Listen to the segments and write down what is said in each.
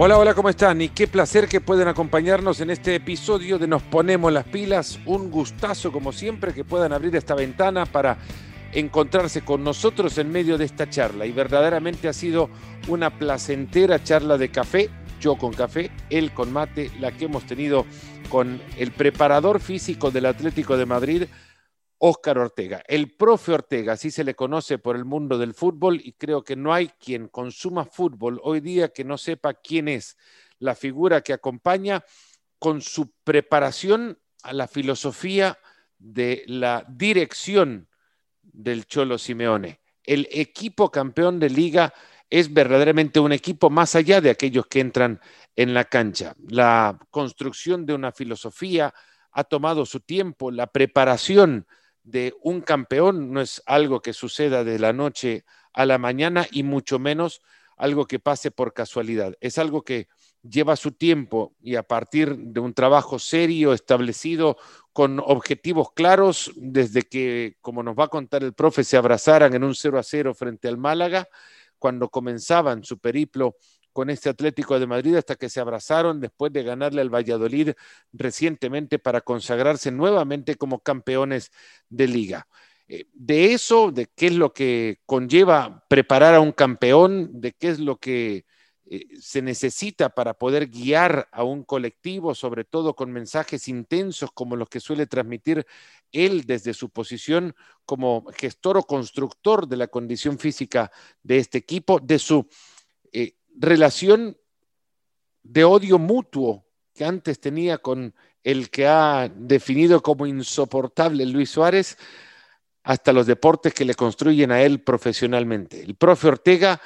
Hola, hola, ¿cómo están? Y qué placer que pueden acompañarnos en este episodio de Nos Ponemos las Pilas. Un gustazo, como siempre, que puedan abrir esta ventana para encontrarse con nosotros en medio de esta charla. Y verdaderamente ha sido una placentera charla de café, yo con café, él con mate, la que hemos tenido con el preparador físico del Atlético de Madrid, Óscar Ortega. El profe Ortega, así se le conoce por el mundo del fútbol y creo que no hay quien consuma fútbol hoy día que no sepa quién es la figura que acompaña con su preparación a la filosofía de la dirección del Cholo Simeone. El equipo campeón de liga es verdaderamente un equipo más allá de aquellos que entran en la cancha. La construcción de una filosofía ha tomado su tiempo, la preparación de un campeón no es algo que suceda de la noche a la mañana y mucho menos algo que pase por casualidad. Es algo que lleva su tiempo y a partir de un trabajo serio, establecido, con objetivos claros, desde que, como nos va a contar el profe, se abrazaran en un 0 a 0 frente al Málaga, cuando comenzaban su periplo con este Atlético de Madrid hasta que se abrazaron después de ganarle al Valladolid recientemente para consagrarse nuevamente como campeones de liga. Eh, de eso, de qué es lo que conlleva preparar a un campeón, de qué es lo que eh, se necesita para poder guiar a un colectivo, sobre todo con mensajes intensos como los que suele transmitir él desde su posición como gestor o constructor de la condición física de este equipo, de su eh, relación de odio mutuo que antes tenía con el que ha definido como insoportable Luis Suárez, hasta los deportes que le construyen a él profesionalmente. El profe Ortega,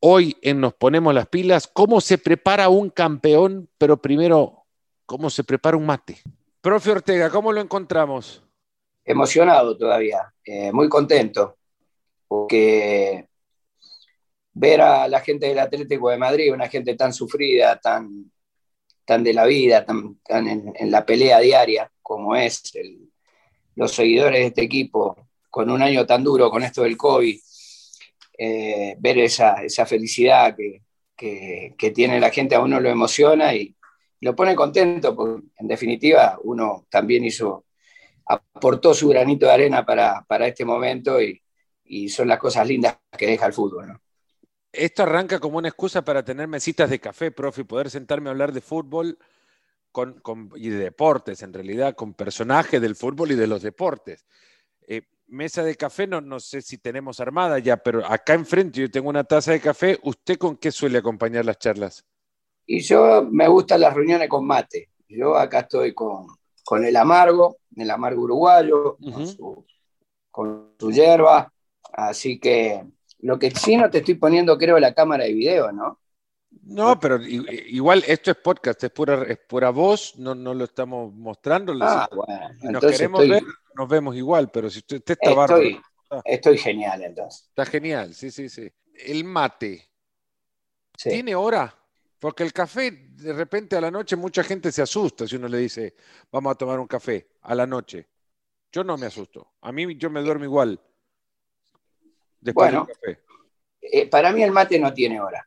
hoy en Nos Ponemos las Pilas, ¿cómo se prepara un campeón? Pero primero, ¿cómo se prepara un mate? Profe Ortega, ¿cómo lo encontramos? Emocionado todavía, eh, muy contento, porque ver a la gente del Atlético de Madrid, una gente tan sufrida, tan, tan de la vida, tan, en, la pelea diaria como es los seguidores de este equipo, con un año tan duro, con esto del COVID, eh, ver esa, esa felicidad que, que, tiene la gente a uno lo emociona y lo pone contento, porque en definitiva uno también hizo, aportó su granito de arena para, para este momento y, y son las cosas lindas que deja el fútbol. ¿no? Esto arranca como una excusa para tener mesitas de café, profe, y poder sentarme a hablar de fútbol con, y de deportes, en realidad, con personajes del fútbol y de los deportes. Eh, mesa de café, no, no sé si tenemos armada ya, pero acá enfrente yo tengo una taza de café. ¿Usted con qué suele acompañar las charlas? Y yo me gustan las reuniones con mate. Yo acá estoy con, con el amargo, el amargo uruguayo, con, su, con su hierba. Así que lo que sí no te estoy poniendo, creo, la cámara de video, ¿no? No, pero igual esto es podcast, es pura, es pura voz, no, no lo estamos mostrando. Ah, bueno, si nos queremos ver, nos vemos igual, pero si usted, está estoy, Estoy genial entonces. Está genial, sí, sí, sí. El mate, ¿tiene hora? Porque el café, de repente a la noche, mucha gente se asusta si uno le dice, vamos a tomar un café a la noche. Yo no me asusto. A mí yo me duermo igual bueno, eh, para mí el mate no tiene hora.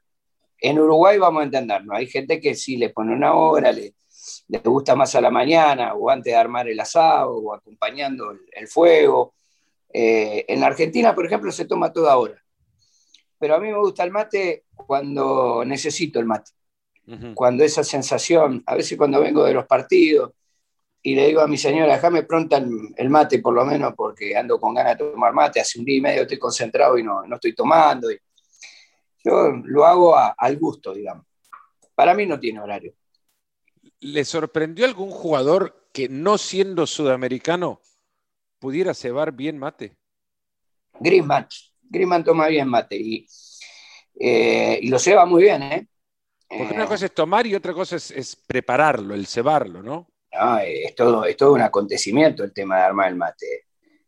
En Uruguay vamos a entendernos. Hay gente que sí le pone una hora, le, le gusta más a la mañana, o antes de armar el asado, o acompañando el, fuego. Eh, en Argentina, por ejemplo, se toma toda hora. Pero a mí me gusta el mate cuando necesito el mate. Cuando esa sensación, a veces cuando vengo de los partidos, y le digo a mi señora, déjame pronta el, mate por lo menos porque ando con ganas de tomar mate, hace un día y medio estoy concentrado y no, no estoy tomando. Y yo lo hago al gusto, digamos. Para mí no tiene horario. ¿Le sorprendió algún jugador que no siendo sudamericano pudiera cebar bien mate? Griezmann. Griezmann toma bien mate y, eh, y lo ceba muy bien, ¿eh? Porque una eh, cosa es tomar y otra cosa es, es prepararlo, el cebarlo, ¿no? Es, todo, es todo un acontecimiento el tema de armar el mate.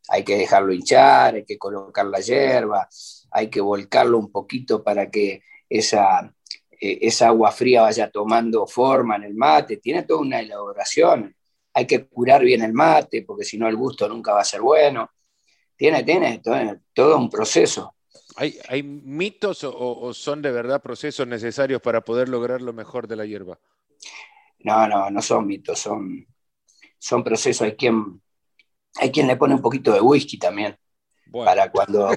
Hay que dejarlo hinchar, hay que colocar la hierba, hay que volcarlo un poquito para que esa, eh, esa agua fría vaya tomando forma en el mate. Tiene toda una elaboración. Hay que curar bien el mate, porque si no el gusto nunca va a ser bueno. Tiene, tiene todo, un proceso. ¿Hay, hay mitos o, son de verdad procesos necesarios para poder lograr lo mejor de la hierba? No, no, no son mitos, son, son procesos. Hay quien, hay quien le pone un poquito de whisky también. Para cuando.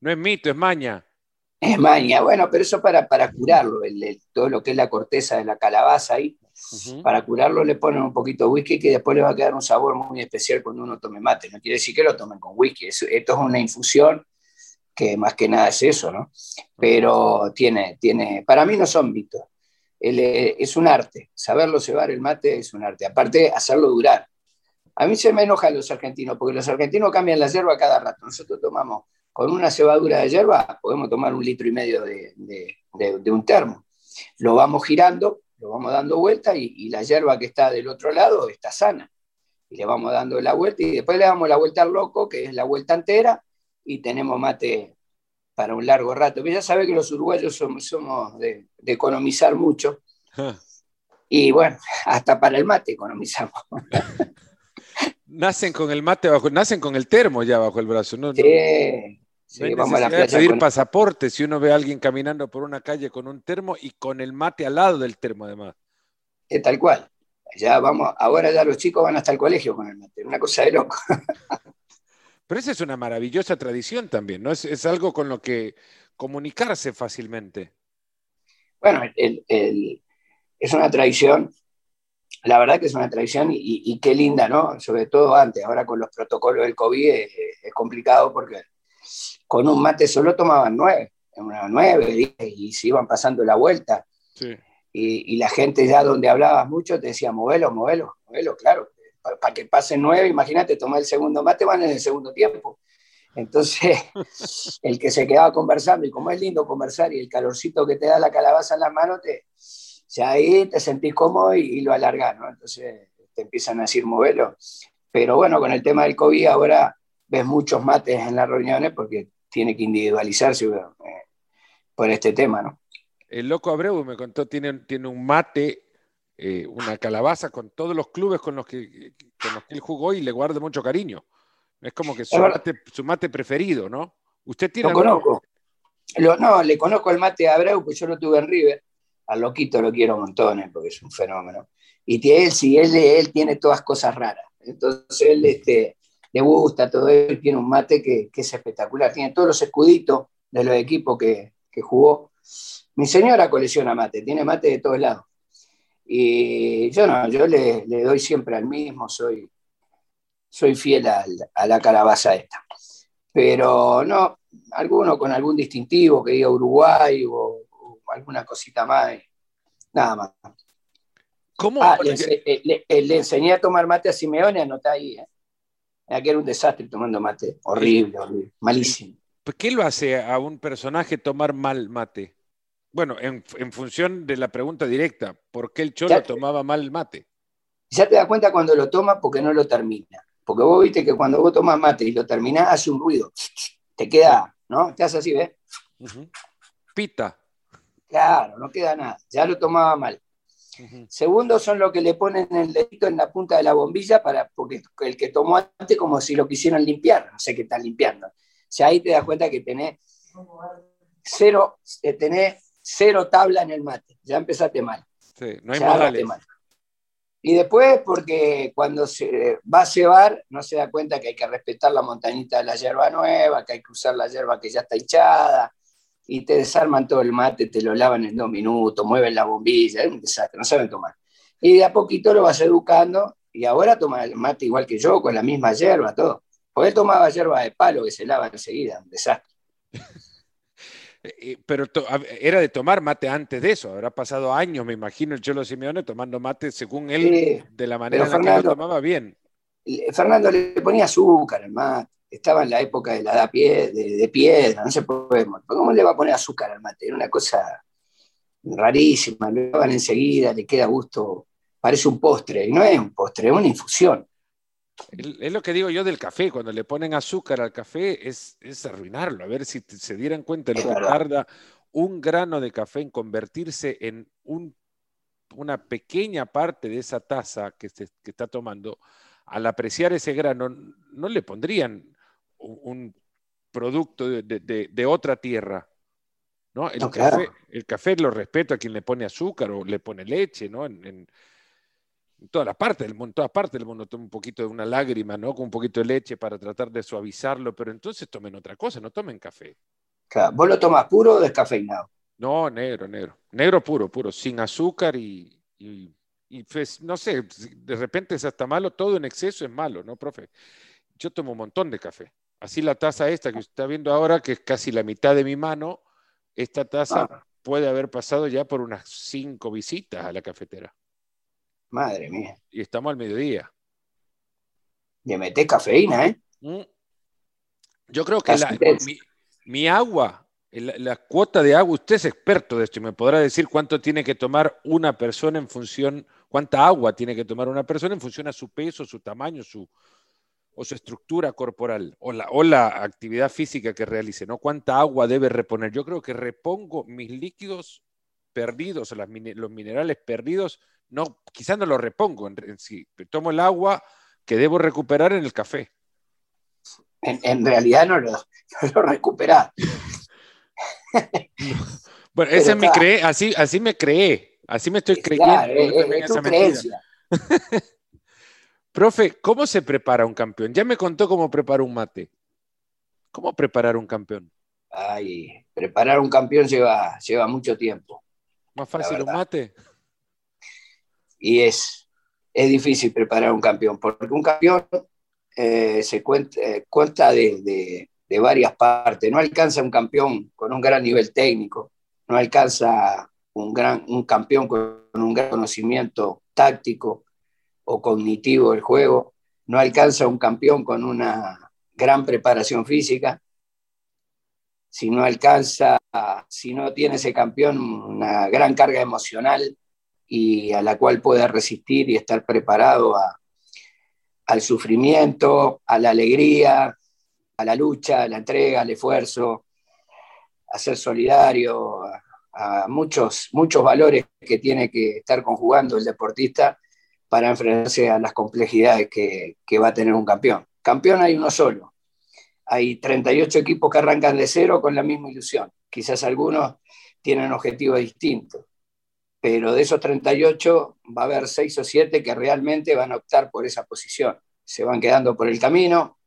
no, es, mito, es maña. Es maña, bueno, pero eso para, para curarlo, todo lo que es la corteza de la calabaza ahí. Para curarlo le ponen un poquito de whisky que después le va a quedar un sabor muy especial cuando uno tome mate. No quiere decir que lo tomen con whisky. esto es una infusión que más que nada es eso, ¿no? Pero tiene, tiene, para mí no son mitos. Eh, es un arte. Saberlo cebar el mate es un arte. Aparte, hacerlo durar. A mí se me enojan los argentinos, porque los argentinos cambian la hierba cada rato. Nosotros tomamos con una cebadura de hierba, podemos tomar un litro y medio de, un termo. Lo vamos girando lo vamos dando vuelta y, la hierba que está del otro lado está sana. Y le vamos dando la vuelta y después le damos la vuelta al loco, que es la vuelta entera, y tenemos mate para un largo rato. Ya sabe que los uruguayos somos, somos de, economizar mucho. Y bueno, hasta para el mate economizamos. nacen con el mate bajo, nacen con el termo ya bajo el brazo, ¿no? Sí, Sí, vamos a pedir pasaporte si uno ve a alguien caminando por una calle con un termo y con el mate al lado del termo además. Es tal cual. Ya vamos, ahora ya los chicos van hasta el colegio con el mate, una cosa de loco. Pero esa es una maravillosa tradición también, ¿no? Es, algo con lo que comunicarse fácilmente. Bueno, es una tradición, la verdad que es una tradición y, qué linda, ¿no? Sobre todo antes, ahora con los protocolos del COVID es complicado porque con un mate solo tomaban nueve, nueve, y se iban pasando la vuelta. Y, la gente ya donde hablabas mucho te decía, movelo, movelo, movelo, claro. Para, que pasen nueve, imagínate, tomar el segundo mate, van en el segundo tiempo. Entonces, el que se quedaba conversando, y como es lindo conversar y el calorcito que te da la calabaza en las manos, te, ahí te sentís cómodo y, lo alargás, ¿no? Entonces te empiezan a decir movelo. Pero bueno, con el tema del COVID ahora ves muchos mates en las reuniones porque tiene que individualizarse eh, por este tema, ¿no? El loco Abreu me contó, tiene, tiene un mate, eh, una calabaza con todos los clubes con los, que, con los que él jugó y le guarda mucho cariño. Es como que su, mate, preferido, ¿no? ¿Usted tiene Lo conozco. no, le conozco el mate a Abreu, pues yo lo tuve en River. Al loquito lo quiero montones porque es un fenómeno. Y él, sí, él, él tiene todas cosas raras. Entonces él, este, le gusta todo él, tiene un mate que, es espectacular, tiene todos los escuditos de los equipos que, jugó. Mi señora colecciona mate, tiene mate de todos lados. Y yo no, yo le, doy siempre al mismo, soy, soy fiel a la calabaza esta. Pero no, alguno con algún distintivo que diga Uruguay o, alguna cosita más, nada más. ¿Cómo? Ah, le, enseñé a tomar mate a Simeone, anota ahí. ¿eh? Aquí era un desastre tomando mate. Horrible, horrible. Malísimo. ¿Qué lo hace a un personaje tomar mal mate? Bueno, en, función de la pregunta directa, ¿por qué el cholo tomaba mal el mate? Ya te das cuenta cuando lo toma porque no lo termina. Porque vos viste que cuando vos tomas mate y lo terminás, hace un ruido. Te queda, ¿no? Te hace así, ¿ves? Pita. Claro, no queda nada. Ya lo tomaba mal. Segundo son los que le ponen el dedito en la punta de la bombilla para, porque el que tomó antes como si lo quisieran limpiar, no sé qué están limpiando. O sea, ahí te das cuenta que tenés cero, eh, tenés cero tabla en el mate, ya empezaste mal. Sí, no hay Mal. Y después, porque cuando se va a cebar, no se da cuenta que hay que respetar la montañita de la hierba nueva, que hay que usar la hierba que ya está hinchada, y te desarman todo el mate, te lo lavan en dos minutos, mueven la bombilla, es un desastre, no saben tomar. Y de a poquito lo vas educando y ahora toma el mate igual que yo, con la misma hierba, todo. Porque él tomaba hierba de palo que se lava enseguida, un desastre. Pero era de tomar mate antes de eso, habrá pasado años, me imagino, el Cholo Simeone tomando mate según él, de la manera en la que lo tomaba bien. Fernando le ponía azúcar al mate estaba en la época de la edad pie, de, piedra, no se puede. ¿Cómo le va a poner azúcar al mate? Era una cosa rarísima, lo van enseguida, le queda gusto, parece un postre, y no es un postre, es una infusión. Es lo que digo yo del café, cuando le ponen azúcar al café es, arruinarlo, a ver si se dieran cuenta de lo que tarda un grano de café en convertirse en una pequeña parte de esa taza que, se, que está tomando, al apreciar ese grano, no le pondrían un producto de, otra tierra. ¿no? El, café, el café lo respeto a quien le pone azúcar o le pone leche, ¿no? En, todas las partes del mundo, en todas partes del mundo toma un poquito de una lágrima, ¿no? Con un poquito de leche para tratar de suavizarlo, pero entonces tomen otra cosa, no tomen café. ¿Vos lo tomas puro o descafeinado? No, negro, negro. Negro puro, puro, sin azúcar y, y, pues, no sé, de repente es hasta malo, todo en exceso es malo, ¿no, profe? Yo tomo un montón de café. Así la taza esta que usted está viendo ahora, que es casi la mitad de mi mano, esta taza ah. puede haber pasado ya por unas cinco visitas a la cafetera. Madre mía. Y estamos al mediodía. Le meté cafeína, ¿eh? Mm. Yo creo que mi, agua, la, cuota de agua, usted es experto de esto y me podrá decir cuánto tiene que tomar una persona en función, cuánta agua tiene que tomar una persona en función a su peso, su tamaño, su, o su estructura corporal o la, o la actividad física que realice, ¿no? ¿Cuánta agua debe reponer? Yo creo que repongo mis líquidos perdidos, o los minerales perdidos, no, quizás no los repongo en, sí, tomo el agua que debo recuperar en el café. En, realidad no lo, no recuperás. bueno, esa es mi cree, así, así me creé, así me estoy creyendo. es, tu creencia. Profe, ¿cómo se prepara un campeón? Ya me contó cómo prepara un mate. ¿Cómo preparar un campeón? Ay, preparar un campeón lleva, lleva mucho tiempo. ¿Más fácil un mate? Y es, es difícil preparar un campeón, porque un campeón eh, se cuenta, eh, cuenta de, de, varias partes. No alcanza un campeón con un gran nivel técnico, no alcanza un, gran, un campeón con un gran conocimiento táctico, o cognitivo del juego, no alcanza un campeón con una gran preparación física, si no alcanza, si no tiene ese campeón una gran carga emocional y a la cual puede resistir y estar preparado al sufrimiento, a la alegría, a la lucha, a la entrega, al esfuerzo, a ser solidario, a, a muchos, muchos valores que tiene que estar conjugando el deportista para enfrentarse a las complejidades que, va a tener un campeón. Campeón hay uno solo. Hay 38 equipos que arrancan de cero con la misma ilusión. Quizás algunos tienen objetivos distintos, pero de esos 38 va a haber 6 o 7 que realmente van a optar por esa posición. Se van quedando por el camino,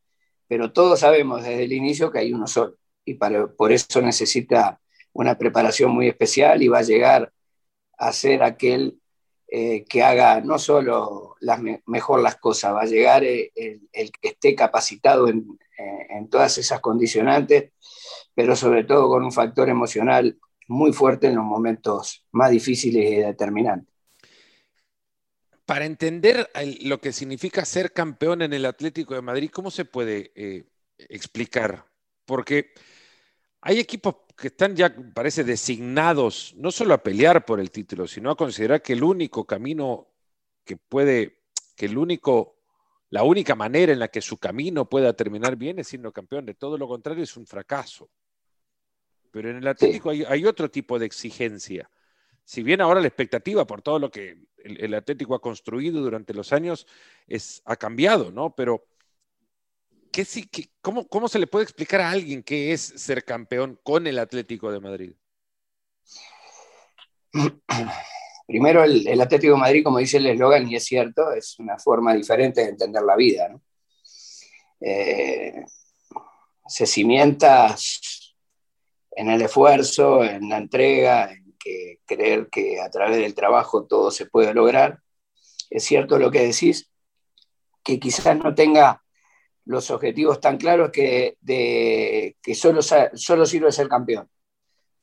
pero todos sabemos desde el inicio que hay uno solo y por eso necesita una preparación muy especial y va a llegar a ser aquel eh, que haga no solo mejor las cosas, va a llegar eh, el, que esté capacitado en, eh, en, todas esas condicionantes, pero sobre todo con un factor emocional muy fuerte en los momentos más difíciles y determinantes. Para entender lo que significa ser campeón en el Atlético de Madrid, ¿cómo se puede explicar? Porque hay equipos que están ya, parece, designados no solo a pelear por el título, sino a considerar que el único camino que puede, que el único, la única manera en la que su camino pueda terminar bien es siendo campeón. De todo lo contrario es un fracaso. Pero en el Atlético hay, otro tipo de exigencia. Si bien ahora la expectativa por todo lo que el, el Atlético ha construido durante los años es, ha cambiado, ¿no? Pero ¿qué, cómo, ¿cómo se le puede explicar a alguien qué es ser campeón con el Atlético de Madrid? Primero, el, Atlético de Madrid, como dice el eslogan, y es cierto, es una forma diferente de entender la vida. Eh, se cimienta en el esfuerzo, en la entrega, en que creer que a través del trabajo todo se puede lograr. Es cierto lo que decís, que quizás no tenga los objetivos tan claros que, de, que solo, solo sirve ser campeón.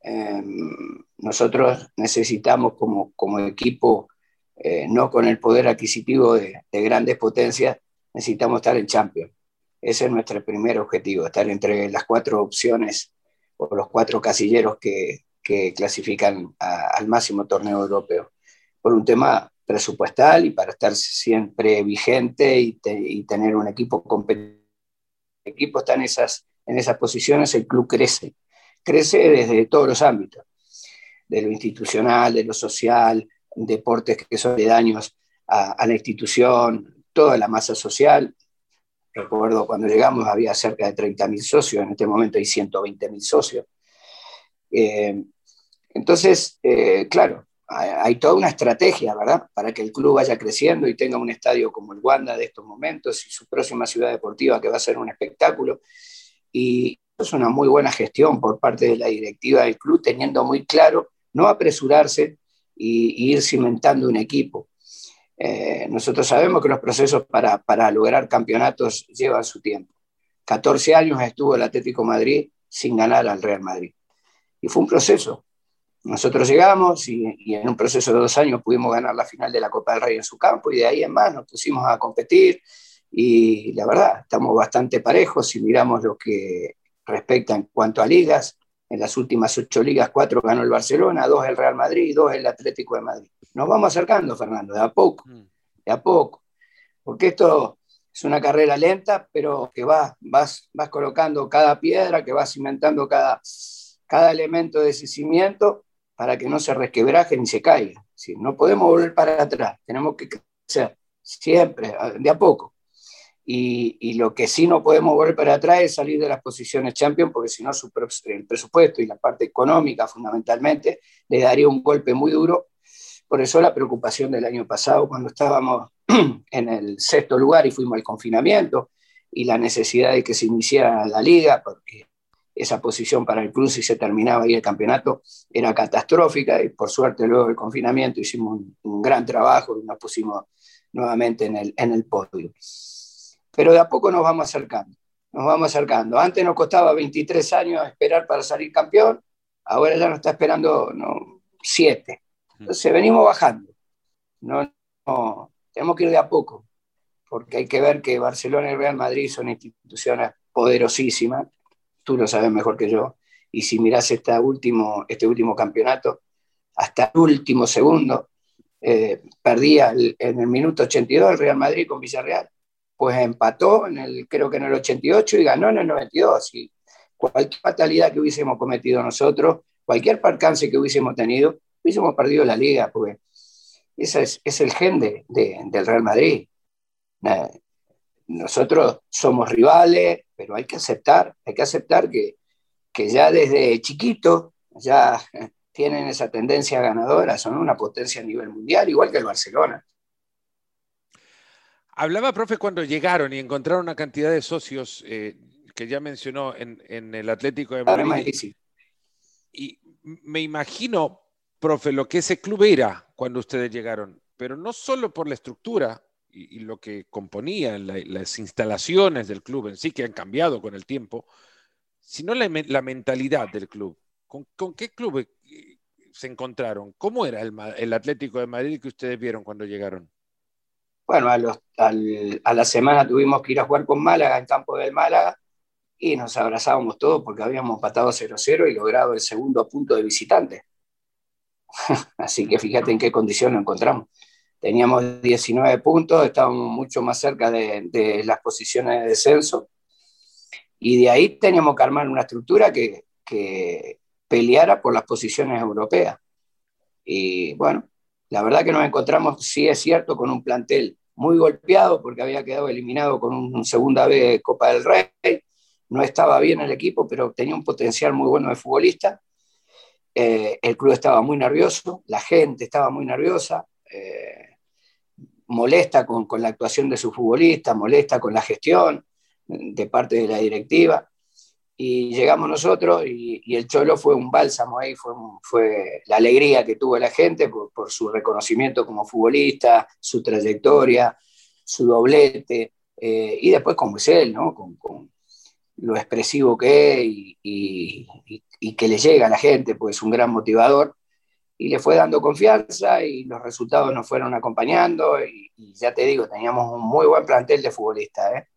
Em, nosotros necesitamos como, como equipo, eh, no con el poder adquisitivo de, grandes potencias, necesitamos estar en Champions. Ese es nuestro primer objetivo, estar entre las cuatro opciones o los cuatro casilleros que, clasifican al máximo torneo europeo. Por un tema presupuestal y para estar siempre vigente y, tener un equipo competitivo. El equipo está en esas, en esas posiciones, el club crece. Crece desde todos los ámbitos, de lo institucional, de lo social, deportes que son daños a, a la institución, toda la masa social. Recuerdo cuando llegamos había cerca de 30.000 socios, en este momento hay 120.000 socios. Eh, entonces, eh, claro, hay, toda una estrategia, ¿verdad? Para que el club vaya creciendo y tenga un estadio como el Wanda de estos momentos y su próxima ciudad deportiva que va a ser un espectáculo. Y es una muy buena gestión por parte de la directiva del club, teniendo muy claro no apresurarse y, ir cimentando un equipo. Eh, nosotros sabemos que los procesos para, lograr campeonatos llevan su tiempo. 14 años estuvo el Atlético Madrid sin ganar al Real Madrid. Y fue un proceso. Nosotros llegamos y, en un proceso de dos años pudimos ganar la final de la Copa del Rey en su campo y de ahí en más nos pusimos a competir y la verdad, estamos bastante parejos si miramos lo que respecta en cuanto a ligas. En las últimas ocho ligas, cuatro ganó el Barcelona, dos el Real Madrid y dos el Atlético de Madrid. Nos vamos acercando, Fernando, de a poco, mm. de a poco. Porque esto es una carrera lenta, pero que vas, vas, vas colocando cada piedra, que vas cimentando cada, cada elemento de ese cimiento para que no se resquebraje ni se caiga. Si no podemos volver para atrás, tenemos que crecer siempre, de a poco. Y, lo que sí no podemos volver para atrás es salir de las posiciones champion, porque si no el presupuesto y la parte económica fundamentalmente le daría un golpe muy duro. Por eso la preocupación del año pasado, cuando estábamos en el sexto lugar y fuimos al confinamiento, y la necesidad de que se iniciara la liga, porque esa posición para el club si se terminaba ahí el campeonato era catastrófica y por suerte luego del confinamiento hicimos un, gran trabajo y nos pusimos nuevamente en el, en el podio. Pero de a poco nos vamos acercando, nos vamos acercando. Antes nos costaba 23 años esperar para salir campeón, ahora ya nos está esperando no, 7. Entonces venimos bajando. No, no, tenemos que ir de a poco, porque hay que ver que Barcelona y Real Madrid son instituciones poderosísimas tú lo sabes mejor que yo, y si miras este último, este último campeonato, hasta el último segundo, eh, perdía en el minuto 82 el Real Madrid con Villarreal, pues empató en el, creo que en el 88 y ganó en el 92. Y cualquier fatalidad que hubiésemos cometido nosotros, cualquier percance que hubiésemos tenido, hubiésemos perdido la liga, porque ese es, el gen del Real Madrid. Nosotros somos rivales, pero hay que aceptar, hay que aceptar que, que ya desde chiquito ya tienen esa tendencia ganadora, son una potencia a nivel mundial, igual que el Barcelona. Hablaba, profe, cuando llegaron y encontraron una cantidad de socios eh, que ya mencionó en, en, el Atlético de Madrid. Y me imagino, profe, lo que ese club era cuando ustedes llegaron, pero no solo por la estructura, y, lo que componía las instalaciones del club en sí, que han cambiado con el tiempo, sino la, la mentalidad del club. ¿Con, qué club eh, se encontraron? ¿Cómo era el, Atlético de Madrid que ustedes vieron cuando llegaron? Bueno, a, la semana tuvimos que ir a jugar con Málaga en campo del Málaga y nos abrazábamos todos porque habíamos empatado 0-0 y logrado el segundo punto de visitante. Así que fíjate en qué condición nos encontramos teníamos 19 puntos, estábamos mucho más cerca de, las posiciones de descenso, y de ahí teníamos que armar una estructura que, que peleara por las posiciones europeas. Y bueno, la verdad que nos encontramos, sí es cierto, con un plantel muy golpeado porque había quedado eliminado con un, segunda vez Copa del Rey. No estaba bien el equipo, pero tenía un potencial muy bueno de futbolista. Eh, el club estaba muy nervioso, la gente estaba muy nerviosa. Eh, molesta con, con, la actuación de su futbolista, molesta con la gestión de parte de la directiva. Y llegamos nosotros y, el Cholo fue un bálsamo ahí, fue, la alegría que tuvo la gente por, su reconocimiento como futbolista, su trayectoria, su doblete, eh, y después como es él, ¿no? Con, lo expresivo que es y, y, que le llega a la gente, pues es un gran motivador y le fue dando confianza y los resultados nos fueron acompañando y, ya te digo, teníamos un muy buen plantel de futbolistas. ¿eh?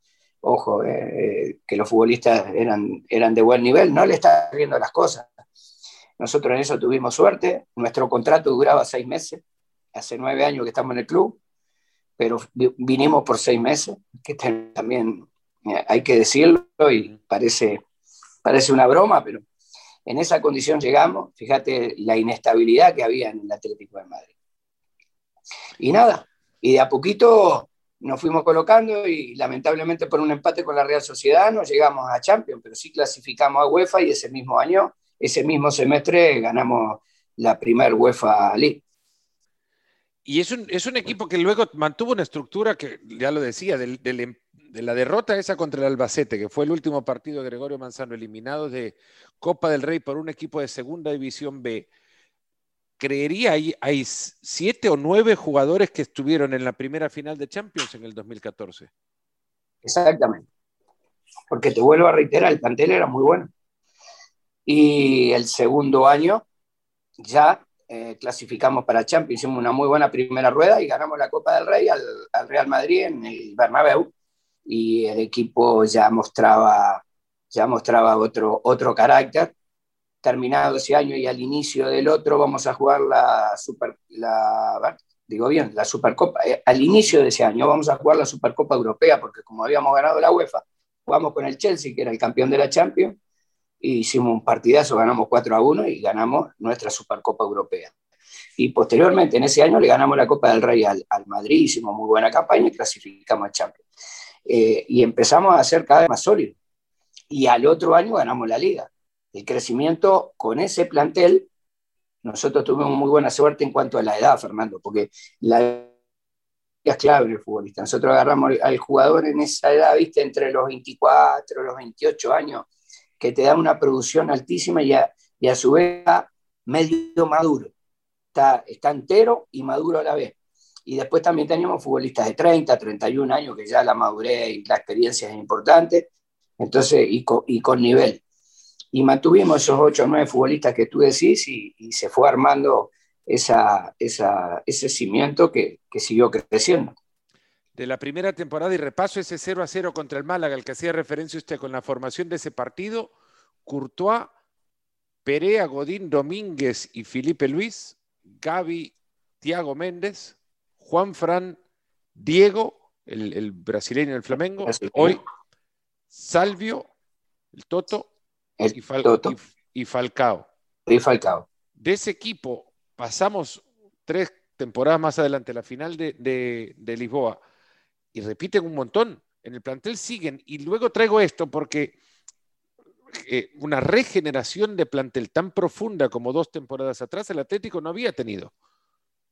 Ojo, eh, eh, que los futbolistas eran, eran de buen nivel, no le está viendo las cosas. Nosotros en eso tuvimos suerte, nuestro contrato duraba seis meses, hace nueve años que estamos en el club, pero vinimos por seis meses, que también hay que decirlo y parece, parece una broma, pero en esa condición llegamos, fíjate la inestabilidad que había en el Atlético de Madrid. Y nada, y de a poquito nos fuimos colocando y lamentablemente por un empate con la Real Sociedad no llegamos a Champions, pero sí clasificamos a UEFA y ese mismo año, ese mismo semestre ganamos la primer UEFA League. Y es un, es un equipo que luego mantuvo una estructura que, ya lo decía, em, de la derrota esa contra el Albacete, que fue el último partido de Gregorio Manzano, eliminado de Copa del Rey por un equipo de Segunda División B, creería hay, hay siete o nueve jugadores que estuvieron en la primera final de Champions en el 2014. Exactamente. Porque te vuelvo a reiterar, el plantel era muy bueno. Y el segundo año ya eh, clasificamos para Champions, hicimos una muy buena primera rueda y ganamos la Copa del Rey al, al, Real Madrid en el Bernabéu y el equipo ya mostraba, ya mostraba otro, otro carácter terminado ese año y al inicio del otro vamos a jugar la Super, la, digo bien, la Supercopa, eh, al inicio de ese año vamos a jugar la Supercopa Europea, porque como habíamos ganado la UEFA, jugamos con el Chelsea, que era el campeón de la Champions, y hicimos un partidazo, ganamos 4 a 1 y ganamos nuestra Supercopa Europea. Y posteriormente, en ese año, le ganamos la Copa del Rey al, al Madrid, hicimos muy buena campaña y clasificamos a Champions. Eh, y empezamos a ser cada vez más sólidos. Y al otro año ganamos la liga el crecimiento con ese plantel, nosotros tuvimos muy buena suerte en cuanto a la edad, Fernando, porque la edad es clave en el futbolista. Nosotros agarramos al jugador en esa edad, viste, entre los 24, los 28 años, que te da una producción altísima y a, su vez medio maduro. Está, está entero y maduro a la vez. Y después también teníamos futbolistas de 30, 31 años, que ya la madurez y la experiencia es importante, entonces, y con nivel y mantuvimos esos ocho o nueve futbolistas que tú decís y, se fue armando esa, ese cimiento que, siguió creciendo. De la primera temporada y repaso ese 0 a 0 contra el Málaga, al que hacía referencia usted con la formación de ese partido, Courtois, Perea, Godín, Domínguez y Felipe Luis, Gaby, Tiago Méndez, Juan Fran, Diego, el, brasileño del Flamengo, hoy Salvio, el Toto, y, Falcao. Y Falcao. De ese equipo pasamos tres temporadas más adelante, la final de, Lisboa, y repiten un montón. En el plantel siguen. Y luego traigo esto porque eh, una regeneración de plantel tan profunda como dos temporadas atrás, el Atlético no había tenido.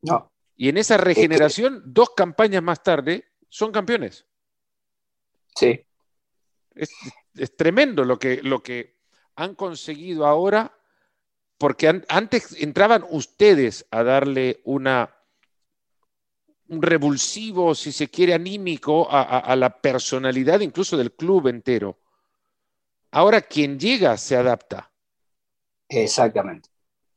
No. Y en esa regeneración, dos campañas más tarde, son campeones. Sí. Es, es tremendo lo que, lo que han conseguido ahora, porque antes entraban ustedes a darle una, un revulsivo, si se quiere, anímico a, la personalidad incluso del club entero. Ahora quien llega se adapta. Exactamente.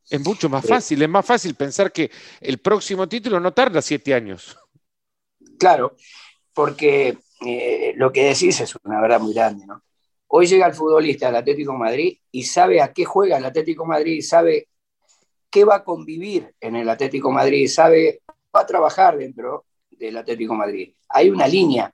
Es mucho más fácil, es más fácil pensar que el próximo título no tarda siete años. Claro, porque eh, lo que decís es una verdad muy grande, ¿no? Hoy llega el futbolista del Atlético Madrid y sabe a qué juega el Atlético Madrid, sabe qué va a convivir en el Atlético Madrid, sabe, va a trabajar dentro del Atlético Madrid. Hay una línea.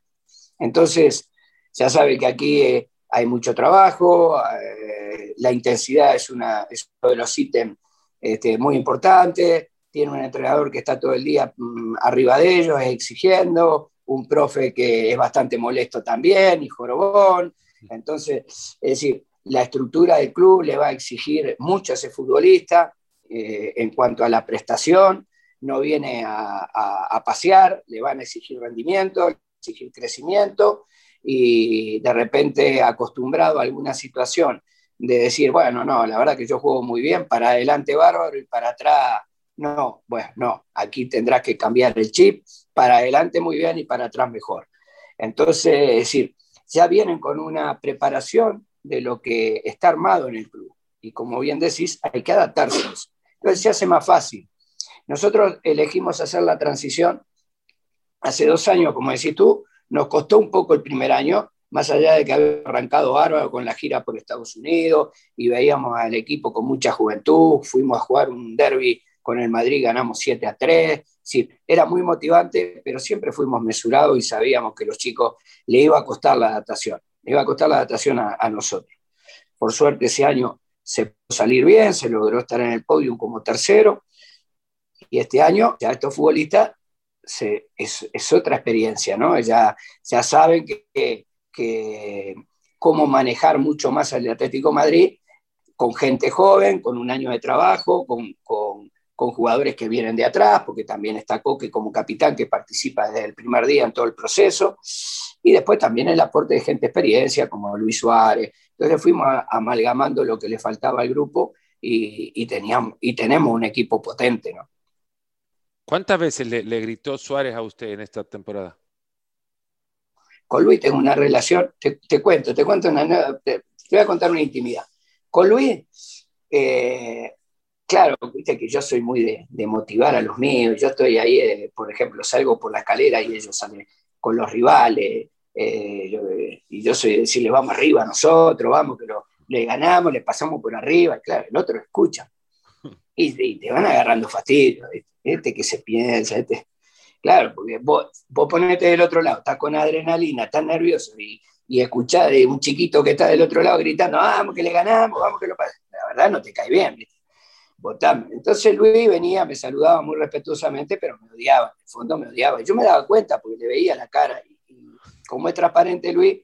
Entonces, ya sabe que aquí eh, hay mucho trabajo, eh, la intensidad es, uno de los ítems este, muy importantes, tiene un entrenador que está todo el día mm, arriba de ellos, exigiendo, un profe que es bastante molesto también y jorobón. Entonces, es decir, la estructura del club le va a exigir mucho a ese futbolista eh, en cuanto a la prestación, no viene a, pasear, le van a exigir rendimiento, exigir crecimiento y de repente acostumbrado a alguna situación de decir, bueno, no, la verdad que yo juego muy bien, para adelante bárbaro y para atrás, no, bueno, no, aquí tendrás que cambiar el chip, para adelante muy bien y para atrás mejor. Entonces, es decir, ya vienen con una preparación de lo que está armado en el club. Y como bien decís, hay que adaptarse. Entonces se hace más fácil. Nosotros elegimos hacer la transición hace dos años, como decís tú, nos costó un poco el primer año, más allá de que había arrancado bárbaro con la gira por Estados Unidos y veíamos al equipo con mucha juventud, fuimos a jugar un derby con el Madrid, ganamos 7 a 3, Sí, era muy motivante, pero siempre fuimos mesurados y sabíamos que los chicos le iba a costar la adaptación, le iba a costar la adaptación a, nosotros. Por suerte ese año se pudo salir bien, se logró estar en el podio como tercero, y este año ya estos futbolistas es, otra experiencia, ¿no? Ya, ya saben que, que, cómo manejar mucho más al Atlético Madrid con gente joven, con un año de trabajo, con, con, jugadores que vienen de atrás, porque también está Coque como capitán que participa desde el primer día en todo el proceso, y después también el aporte de gente de experiencia como Luis Suárez. Entonces fuimos amalgamando lo que le faltaba al grupo y, y, teníamos, y tenemos un equipo potente, ¿no? ¿Cuántas veces le, gritó Suárez a usted en esta temporada? Con Luis tengo una relación, te, cuento, te cuento una, te voy a contar una intimidad. Con Luis, eh, claro, viste que yo soy muy de, motivar a los míos. Yo estoy ahí, eh, por ejemplo, salgo por la escalera y ellos salen con los rivales. Eh, y yo soy de decirle, vamos arriba nosotros, vamos, que le ganamos, le pasamos por arriba. claro, el otro escucha. Y, te van agarrando fastidio. Este que se piensa, este. Claro, porque vos, vos ponete del otro lado, estás con adrenalina, estás nervioso y, y escuchar de un chiquito que está del otro lado gritando, vamos que le ganamos, vamos que lo pasemos. La verdad no te cae bien, Entonces Luis venía, me saludaba muy respetuosamente, pero me odiaba, en el fondo me odiaba. Yo me daba cuenta porque le veía la cara y, como es transparente Luis,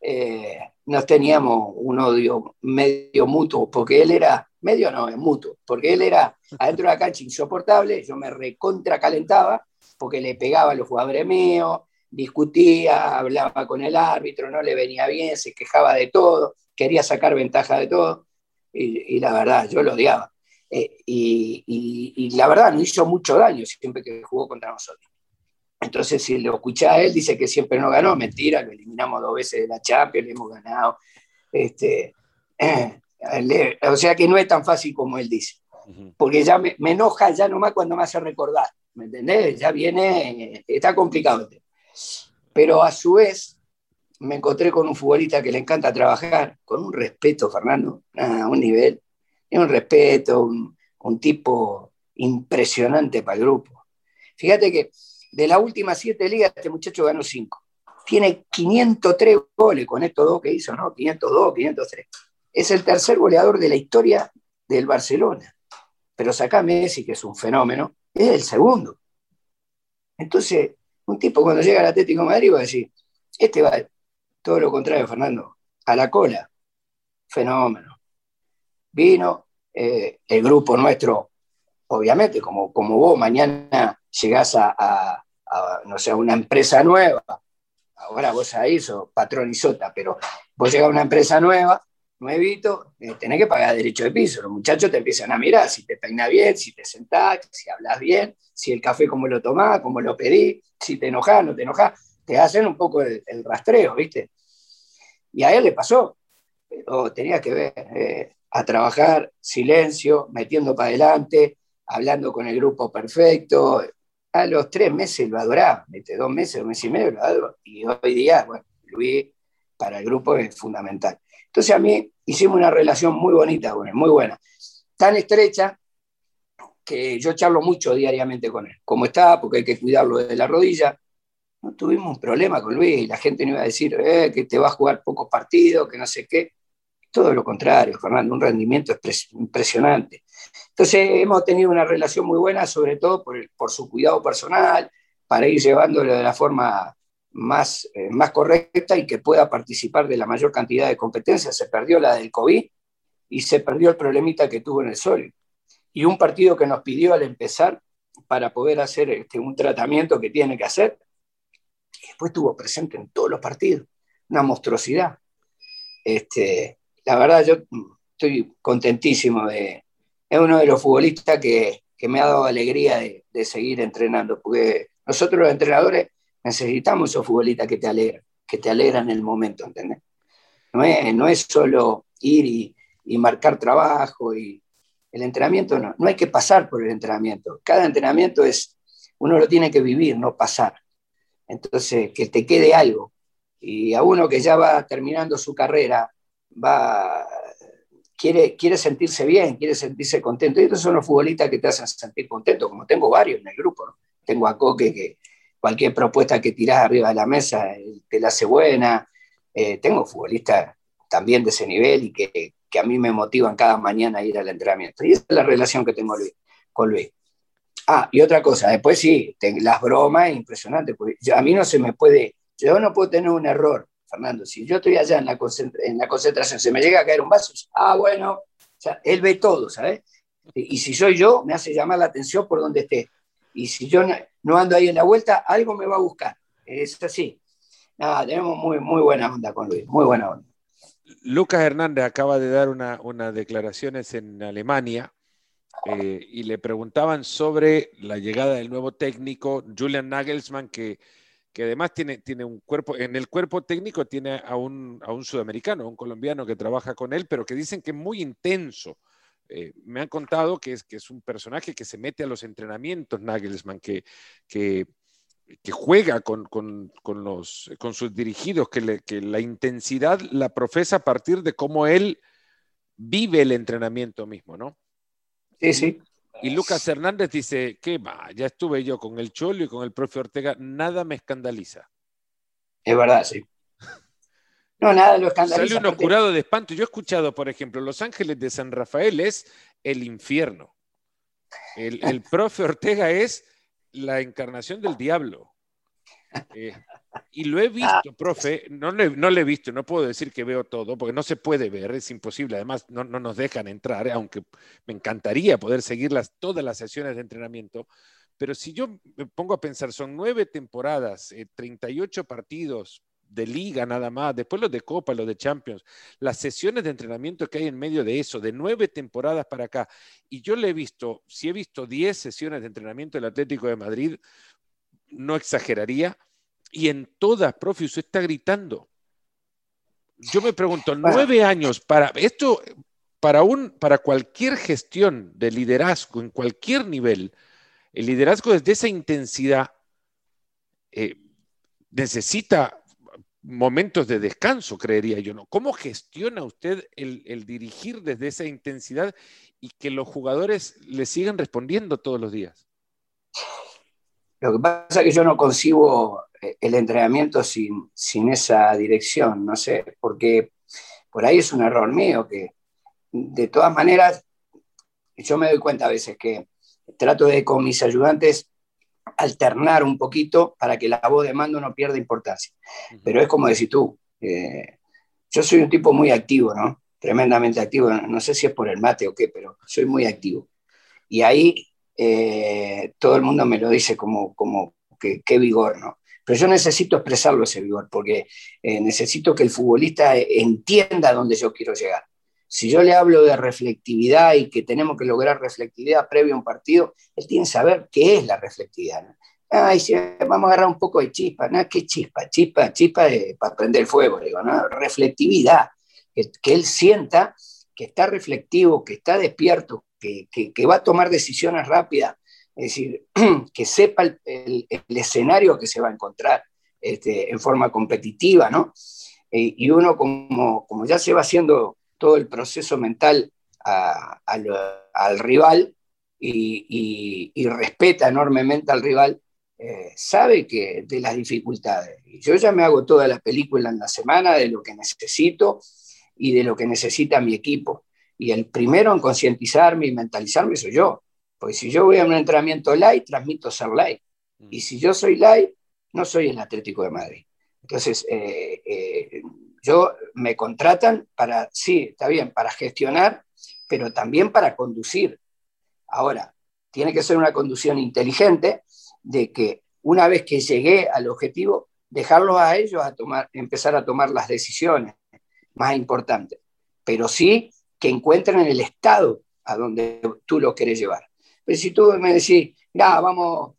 eh, nos teníamos un odio medio mutuo, porque él era, medio no, es mutuo, porque él era adentro de la cancha insoportable, yo me recontracalentaba porque le pegaba a los jugadores míos, discutía, hablaba con el árbitro, no le venía bien, se quejaba de todo, quería sacar ventaja de todo, y, la verdad, yo lo odiaba. Eh, y, la verdad, no hizo mucho daño siempre que jugó contra nosotros. Entonces, si lo escucha a él, dice que siempre no ganó, mentira, lo eliminamos dos veces de la Champions, le hemos ganado. Este, o sea que no es tan fácil como él dice, porque ya me, me enoja ya nomás cuando me hace recordar, ¿me entendés? Ya viene, está complicado. Pero a su vez me encontré con un futbolista que le encanta trabajar, con un respeto, Fernando, a un nivel, un respeto, un, tipo impresionante para el grupo. Fíjate que de las últimas siete ligas, este muchacho ganó cinco. Tiene 503 goles con estos dos que hizo, ¿no? 502, 503. Es el tercer goleador de la historia del Barcelona. Pero saca Messi, que es un fenómeno, es el segundo. Entonces, un tipo cuando llega al Atlético de Madrid va a decir, este va todo lo contrario, Fernando, a la cola. Fenómeno. Vino eh, el grupo nuestro, obviamente, como, como vos mañana llegás a, no sé, una empresa nueva, ahora vos ahí sos patrón y sota, pero vos llegás a una empresa nueva, nuevito, eh, tenés que pagar derecho de piso. Los muchachos te empiezan a mirar si te peinas bien, si te sentás, si hablas bien, si el café cómo lo tomás, cómo lo pedís, si te enojas, no te enojas, te hacen un poco el, rastreo, ¿viste? Y a él le pasó, pero tenía que ver eh, a trabajar silencio, metiendo para adelante, hablando con el grupo perfecto. A los tres meses lo adoraba, ¿viste? dos meses, un mes y medio. Y hoy día, bueno, Luis para el grupo es fundamental. Entonces a mí hicimos una relación muy bonita con muy buena. Tan estrecha que yo charlo mucho diariamente con él. Como está, porque hay que cuidarlo de la rodilla. No tuvimos un problema con Luis la gente no iba a decir eh, que te va a jugar pocos partidos, que no sé qué. Todo lo contrario, Fernando, un rendimiento impresionante. Entonces hemos tenido una relación muy buena, sobre todo por, su cuidado personal, para ir llevándolo de la forma más, eh, más correcta y que pueda participar de la mayor cantidad de competencias. Se perdió la del COVID y se perdió el problemita que tuvo en el Sol y un partido que nos pidió al empezar para poder hacer este, un tratamiento que tiene que hacer. Y después estuvo presente en todos los partidos, una monstruosidad. Este, la verdad, yo estoy contentísimo de... Es uno de los futbolistas que, que me ha dado alegría de, de, seguir entrenando, porque nosotros los entrenadores necesitamos esos futbolistas que te alegran, que te alegran el momento, ¿entendés? No es, no es solo ir y, y marcar trabajo y, el entrenamiento no, no hay que pasar por el entrenamiento. Cada entrenamiento es, uno lo tiene que vivir, no pasar. Entonces, que te quede algo. Y a uno que ya va terminando su carrera, va, quiere, quiere sentirse bien, quiere sentirse contento. Y estos son los futbolistas que te hacen sentir contento, como tengo varios en el grupo. Tengo a Coque que cualquier propuesta que tirás arriba de la mesa te la hace buena. Eh, tengo futbolistas también de ese nivel y que, a mí me motivan cada mañana a ir al entrenamiento. Y esa es la relación que tengo con Luis. Ah, y otra cosa, después sí, las bromas impresionantes, porque a mí no se me puede, yo no puedo tener un error, Fernando. Si yo estoy allá en la, en la concentración, se me llega a caer un vaso, ah, bueno, o sea, él ve todo, ¿sabes? Y si soy yo, me hace llamar la atención por donde esté. Y si yo no, ando ahí en la vuelta, algo me va a buscar. Es así. Nada, tenemos muy, muy buena onda con Luis, muy buena onda. Lucas Hernández acaba de dar unas una declaraciones en Alemania eh, y le preguntaban sobre la llegada del nuevo técnico, Julian Nagelsmann, que, que además tiene, tiene un cuerpo, en el cuerpo técnico tiene a un, a un sudamericano, a un colombiano que trabaja con él, pero que dicen que es muy intenso. Eh, me han contado que es, que es un personaje que se mete a los entrenamientos, Nagelsmann, que, que, que juega con, con, con, los, con sus dirigidos, que, que la intensidad la profesa a partir de cómo él vive el entrenamiento mismo, ¿no? Sí, sí. Y Lucas Hernández dice, ¿qué va? Ya estuve yo con el Cholo y con el profe Ortega, nada me escandaliza. Es verdad, sí. No, nada lo escandaliza. Sale uno curado de espanto. Yo he escuchado, por ejemplo, Los Ángeles de San Rafael es el infierno. El, el profe Ortega es la encarnación del diablo. Eh, y lo he ah. visto, profe, no le, no le he visto, no puedo decir que veo todo, porque no se puede ver, es imposible, además no, no nos dejan entrar, eh, aunque me encantaría poder seguir las, todas las sesiones de entrenamiento, pero si yo me pongo a pensar, son nueve temporadas, 38 eh, partidos de liga nada más, después los de Copa, los de Champions, las sesiones de entrenamiento que hay en medio de eso, de nueve temporadas para acá, y yo le he visto, si he visto 10 sesiones de entrenamiento del Atlético de Madrid, no exageraría, y en todas, profe, usted está gritando. Yo me pregunto, nueve años para esto, para, un, para cualquier gestión de liderazgo en cualquier nivel, el liderazgo desde esa intensidad eh, necesita momentos de descanso, creería yo, ¿no? ¿Cómo gestiona usted el, el, dirigir desde esa intensidad y que los jugadores le sigan respondiendo todos los días? Lo que pasa es que yo no concibo el entrenamiento sin, sin esa dirección, no sé, porque por ahí es un error mío, que de todas maneras, yo me doy cuenta a veces que trato de con mis ayudantes alternar un poquito para que la voz de mando no pierda importancia. Pero es como decir tú, eh, yo soy un tipo muy activo, ¿no? Tremendamente activo, no sé si es por el mate o qué, pero soy muy activo. Y ahí eh, todo el mundo me lo dice como, como que, qué vigor, ¿no? Pero yo necesito expresarlo ese vigor, porque eh, necesito que el futbolista entienda dónde yo quiero llegar. Si yo le hablo de reflectividad y que tenemos que lograr reflectividad previo a un partido, él tiene que saber qué es la reflectividad. Ay, si vamos a agarrar un poco de chispa. No, ¿qué chispa? Chispa, chispa para prender fuego, digo, ¿no? Reflectividad. Que, que, él sienta que está reflectivo, que está despierto, que, va a tomar decisiones rápidas, es decir, que sepa el, escenario que se va a encontrar este, en forma competitiva, ¿no? Eh, y uno como, como ya se va haciendo todo el proceso mental al rival y, respeta enormemente al rival, eh, sabe que de las dificultades. Yo ya me hago toda la película en la semana de lo que necesito y de lo que necesita mi equipo. Y el primero en concientizarme y mentalizarme soy yo. Porque si yo voy a un entrenamiento light, transmito ser light. Mm. Y si yo soy light, no soy el Atlético de Madrid. Entonces, eh, eh, yo me contratan para, sí, está bien, para gestionar, pero también para conducir. Ahora, tiene que ser una conducción inteligente de que una vez que llegué al objetivo, dejarlos a ellos a tomar, empezar a tomar las decisiones más importantes. Pero sí que encuentren el estado a donde tú lo quieres llevar. Pero si tú me decís, ya, vamos,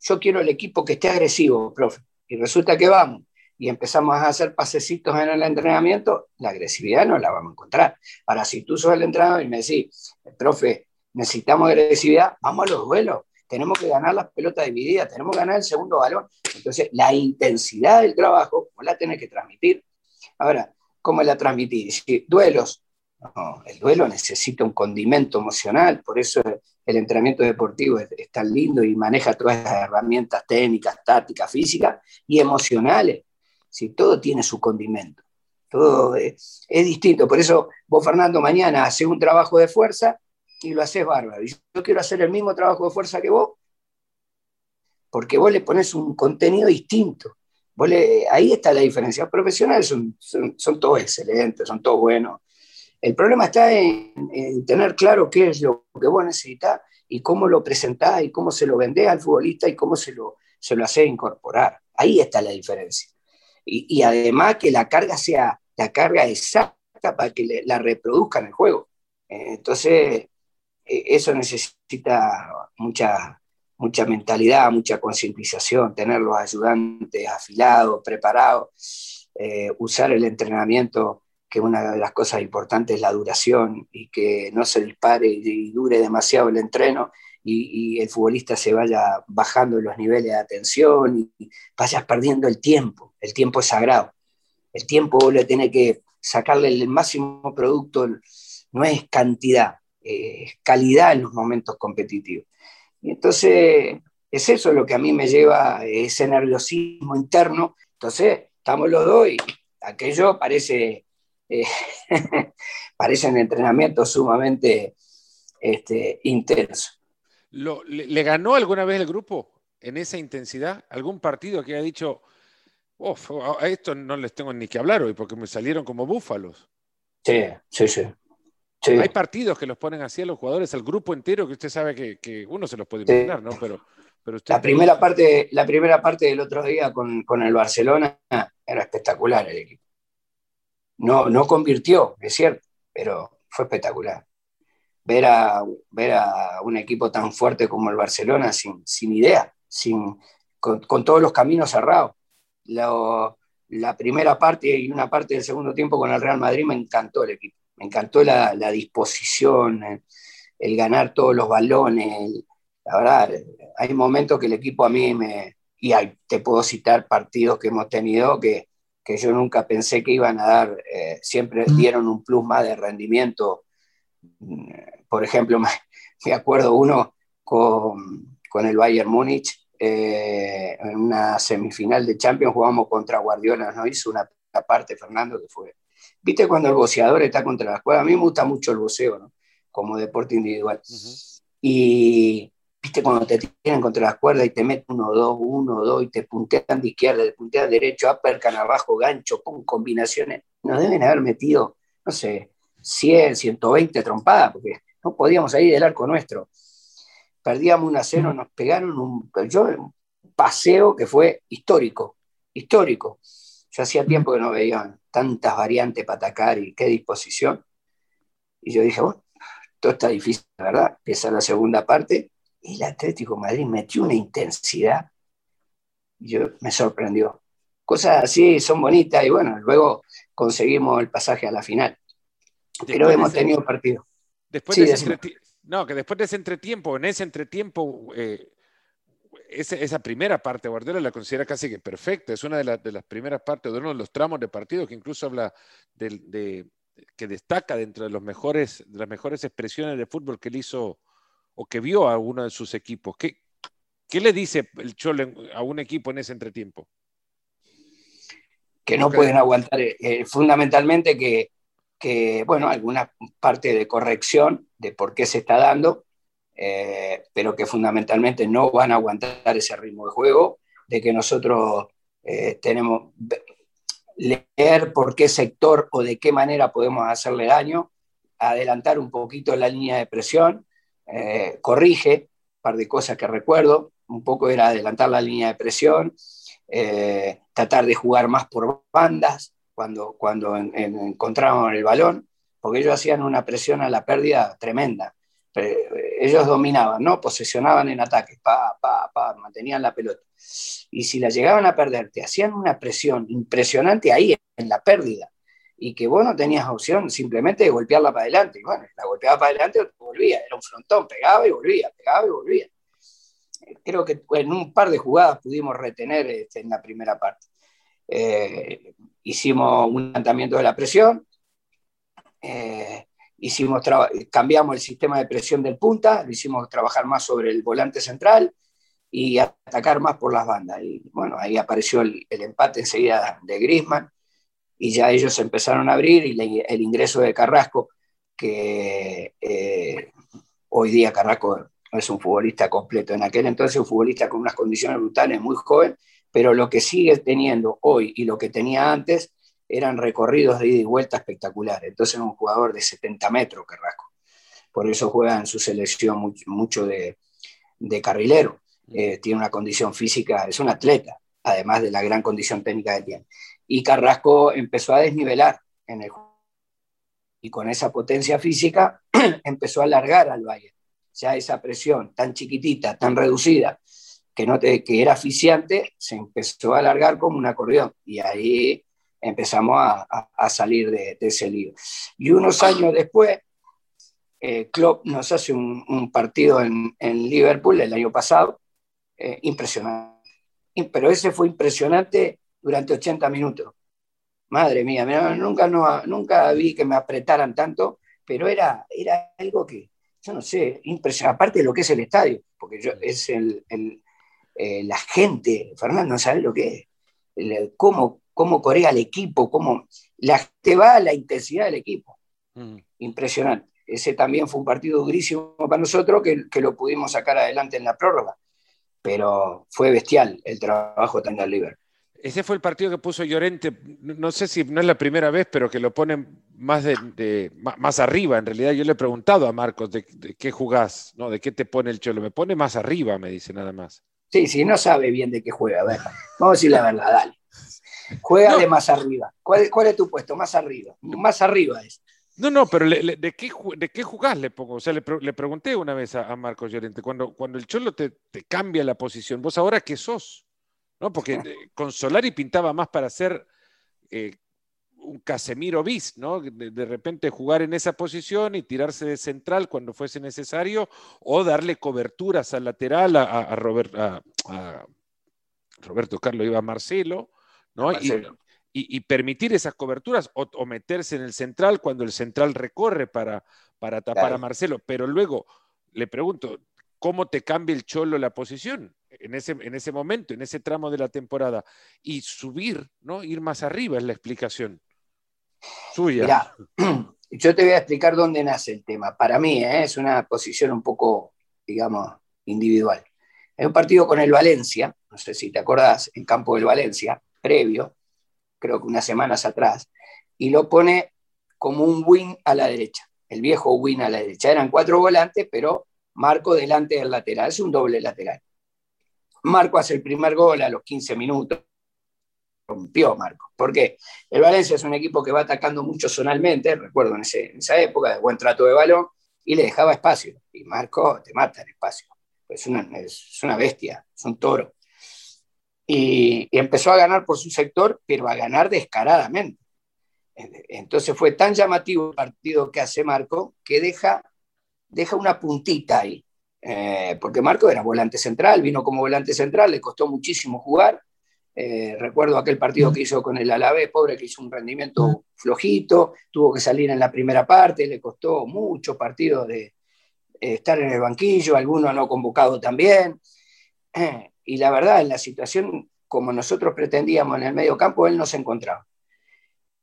yo quiero el equipo que esté agresivo, profe, y resulta que vamos y empezamos a hacer pasecitos en el entrenamiento, la agresividad no la vamos a encontrar. Ahora, si tú sos el entrenador y me decís, profe, necesitamos agresividad, vamos a los duelos, tenemos que ganar las pelotas divididas, tenemos que ganar el segundo balón. Entonces, la intensidad del trabajo vos la tenés que transmitir. Ahora, ¿cómo la transmitís? duelos, el duelo necesita un condimento emocional, por eso el entrenamiento deportivo es, tan lindo y maneja todas las herramientas técnicas, tácticas, físicas y emocionales. Si todo tiene su condimento, todo es, distinto. Por eso vos, Fernando, mañana haces un trabajo de fuerza y lo haces bárbaro. Y yo quiero hacer el mismo trabajo de fuerza que vos, porque vos le pones un contenido distinto. ahí está la diferencia. Los profesionales son, son, todos excelentes, son todos buenos. El problema está en, tener claro qué es lo que vos necesitas y cómo lo presentás y cómo se lo vendés al futbolista y cómo se lo, se lo hace incorporar. Ahí está la diferencia. Y, además que la carga sea la carga exacta para que la reproduzca en el juego. Eh, entonces, e, eso necesita mucha, mucha mentalidad, mucha concientización, tener los ayudantes afilados, preparados, eh, usar el entrenamiento, que una de las cosas importantes es la duración y que no se dispare y, dure demasiado el entreno y, el futbolista se vaya bajando los niveles de atención y, vayas perdiendo el tiempo. El tiempo es sagrado. El tiempo le tiene que sacarle el máximo producto, no es cantidad, es calidad en los momentos competitivos. Y entonces es eso lo que a mí me lleva, ese nerviosismo interno. Entonces estamos los dos y aquello parece, eh, parece un entrenamiento sumamente este, intenso. le, ganó alguna vez el grupo en esa intensidad? ¿Algún partido que haya dicho, a esto no les tengo ni que hablar hoy porque me salieron como búfalos? Sí, sí, sí. Hay partidos que los ponen así a los jugadores, al grupo entero, que usted sabe que, uno se los puede imaginar, ¿no? Pero, pero la, primera parte, la primera parte del otro día con, el Barcelona era espectacular el equipo. No, no convirtió, es cierto, pero fue espectacular. Ver a, ver a un equipo tan fuerte como el Barcelona sin, sin idea, sin, con, todos los caminos cerrados. la primera parte y una parte del segundo tiempo con el Real Madrid me encantó el equipo me encantó la, disposición, el, ganar todos los balones. la verdad, hay momentos que el equipo a mí me... Y te puedo citar partidos que hemos tenido que, yo nunca pensé que iban a dar, eh, siempre mm. dieron un plus más de rendimiento. Mm, por ejemplo, me, acuerdo uno con, el Bayern Múnich, eh, en una semifinal de Champions jugamos contra Guardiola, nos hizo una parte, Fernando, que fue ¿Viste cuando el boceador está contra la cuerda? A mí me gusta mucho el boceo, ¿no? Como deporte individual. Y cuando te tiran contra las cuerdas y te meten uno, dos, uno, dos, y te puntean de izquierda, te puntean derecho, apercan abajo, gancho, con combinaciones. Nos deben haber metido, no sé, 100, 120 trompadas, porque no podíamos salir del arco nuestro. Perdíamos un a nos pegaron un, paseo que fue histórico, histórico. Yo hacía tiempo que no veía tantas variantes para atacar y qué disposición. Y yo dije, bueno, todo está difícil, ¿verdad? Empieza la segunda parte el Atlético Madrid metió una intensidad. Y yo me sorprendió. Cosas así son bonitas y bueno, luego conseguimos el pasaje a la final. Pero hemos tenido partido. Después de ese no, que después de ese entretiempo, en ese entretiempo, eh, esa, primera parte, Guardiola la considera casi que perfecta. Es una de, las primeras partes, de uno de los tramos de partido que incluso habla de, que destaca dentro de, los mejores, de las mejores expresiones de fútbol que él hizo o que vio a uno de sus equipos. ¿Qué, qué le dice el Cholo a un equipo en ese entretiempo? Que no pueden aguantar, eh, eh, fundamentalmente que, que, bueno, alguna parte de corrección de por qué se está dando, eh, pero que fundamentalmente no van a aguantar ese ritmo de juego, de que nosotros eh, tenemos leer por qué sector o de qué manera podemos hacerle daño, adelantar un poquito la línea de presión, eh, corrige un par de cosas que recuerdo, un poco era adelantar la línea de presión, tratar de jugar más por bandas cuando, cuando encontrábamos el balón, porque ellos hacían una presión a la pérdida tremenda ellos dominaban, ¿no? Posesionaban en ataque, mantenían la pelota. Y si la llegaban a perder, te hacían una presión impresionante ahí en la pérdida. Y que vos no tenías opción simplemente de golpearla para adelante. Y bueno, la golpeaba para adelante volvía. Era un frontón, pegaba y volvía, pegaba y volvía. Creo que en un par de jugadas pudimos retener este, en la primera parte. Eh, hicimos un levantamiento de la presión. Eh, hicimos cambiamos el sistema de presión del punta, lo hicimos trabajar más sobre el volante central y atacar más por las bandas. Y bueno, ahí apareció el, empate enseguida de Grisman y ya ellos empezaron a abrir y el ingreso de Carrasco, que eh, hoy día Carrasco es un futbolista completo. En aquel entonces un futbolista con unas condiciones brutales, muy joven, pero lo que sigue teniendo hoy y lo que tenía antes eran recorridos de ida y vuelta espectaculares. Entonces un jugador de 70 metros, Carrasco. Por eso juega en su selección mucho, de, carrilero. Eh, tiene una condición física, es un atleta, además de la gran condición técnica que tiene. Y Carrasco empezó a desnivelar en el juego. Y con esa potencia física empezó a alargar al Valle. Ya esa presión tan chiquitita, tan reducida, que, no te, que era aficiante, se empezó a alargar como un acordeón. Y ahí empezamos a, salir de, ese lío. Y unos años después, eh, Klopp nos hace un, partido en, Liverpool el año pasado, eh, impresionante. Pero ese fue impresionante durante 80 minutos. Madre mía, nunca, no, nunca vi que me apretaran tanto, pero era, era algo que, yo no sé, impresionante. Aparte de lo que es el estadio, porque yo, es el, eh, la gente, Fernando, ¿sabes lo que es? El, cómo, cómo corea el equipo, cómo la, te va a la intensidad del equipo. Mm. Impresionante. Ese también fue un partido durísimo para nosotros que, que, lo pudimos sacar adelante en la prórroga. Pero fue bestial el trabajo también del Liverpool. Ese fue el partido que puso Llorente, no sé si no es la primera vez, pero que lo ponen más, de, más arriba. En realidad yo le he preguntado a Marcos de, qué jugás, ¿no? de qué te pone el cholo. Me pone más arriba, me dice nada más. Sí, sí, no sabe bien de qué juega. A ver, vamos a decir la verdad, dale. Juega de más arriba. ¿Cuál, es tu puesto? Más arriba. Más arriba es. No, no, pero ¿de, qué, ¿de qué jugás? Le pongo. O sea, le, pregunté una vez a, Marcos Llorente, cuando, cuando el Cholo te, cambia la posición, ¿vos ahora qué sos? ¿No? Porque con Solari pintaba más para ser eh, un Casemiro bis, ¿no? De, repente jugar en esa posición y tirarse de central cuando fuese necesario, o darle coberturas al lateral a, a, Robert, a, Roberto Carlos iba a Marcelo, y, permitir esas coberturas o, meterse en el central cuando el central recorre para, para tapar a Marcelo. Pero luego le pregunto, ¿cómo te cambia el cholo la posición en ese, en ese momento, en ese tramo de la temporada? Y subir, ¿no? Ir más arriba es la explicación suya. yo te voy a explicar dónde nace el tema. Para mí ¿eh? es una posición un poco, digamos, individual. Hay un partido con el Valencia, no sé si te acordás, en campo del Valencia, previo, creo que unas semanas atrás, y lo pone como un win a la derecha, el viejo win a la derecha. Eran cuatro volantes, pero Marco delante del lateral, es un doble lateral. Marco hace el primer gol a los 15 minutos, rompió Marco. porque El Valencia es un equipo que va atacando mucho zonalmente, recuerdo en, esa época, de buen trato de balón, y le dejaba espacio. Y Marco te mata el espacio. Es una, es una bestia, es un toro y, empezó a ganar por su sector, pero a ganar descaradamente. Entonces fue tan llamativo el partido que hace Marco que deja, deja una puntita ahí. Eh, porque Marco era volante central, vino como volante central, le costó muchísimo jugar. Eh, recuerdo aquel partido que hizo con el Alavés, pobre que hizo un rendimiento flojito, tuvo que salir en la primera parte, le costó mucho partido de eh, estar en el banquillo, algunos no convocado también y la verdad, en la situación como nosotros pretendíamos en el medio campo, él no se encontraba.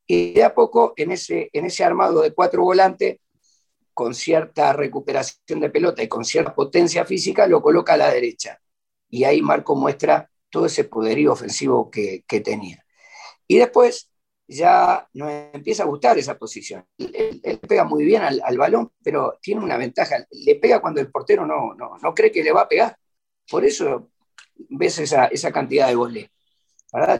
Y de a poco, en ese, en ese armado de cuatro volantes, con cierta recuperación de pelota y con cierta potencia física, lo coloca a la derecha. Y ahí Marco muestra todo ese poderío ofensivo que, tenía. Y después ya nos empieza a gustar esa posición. Él, pega muy bien al, balón, pero tiene una ventaja. Le pega cuando el portero no, no, no cree que le va a pegar. Por eso ves esa, esa cantidad de goles.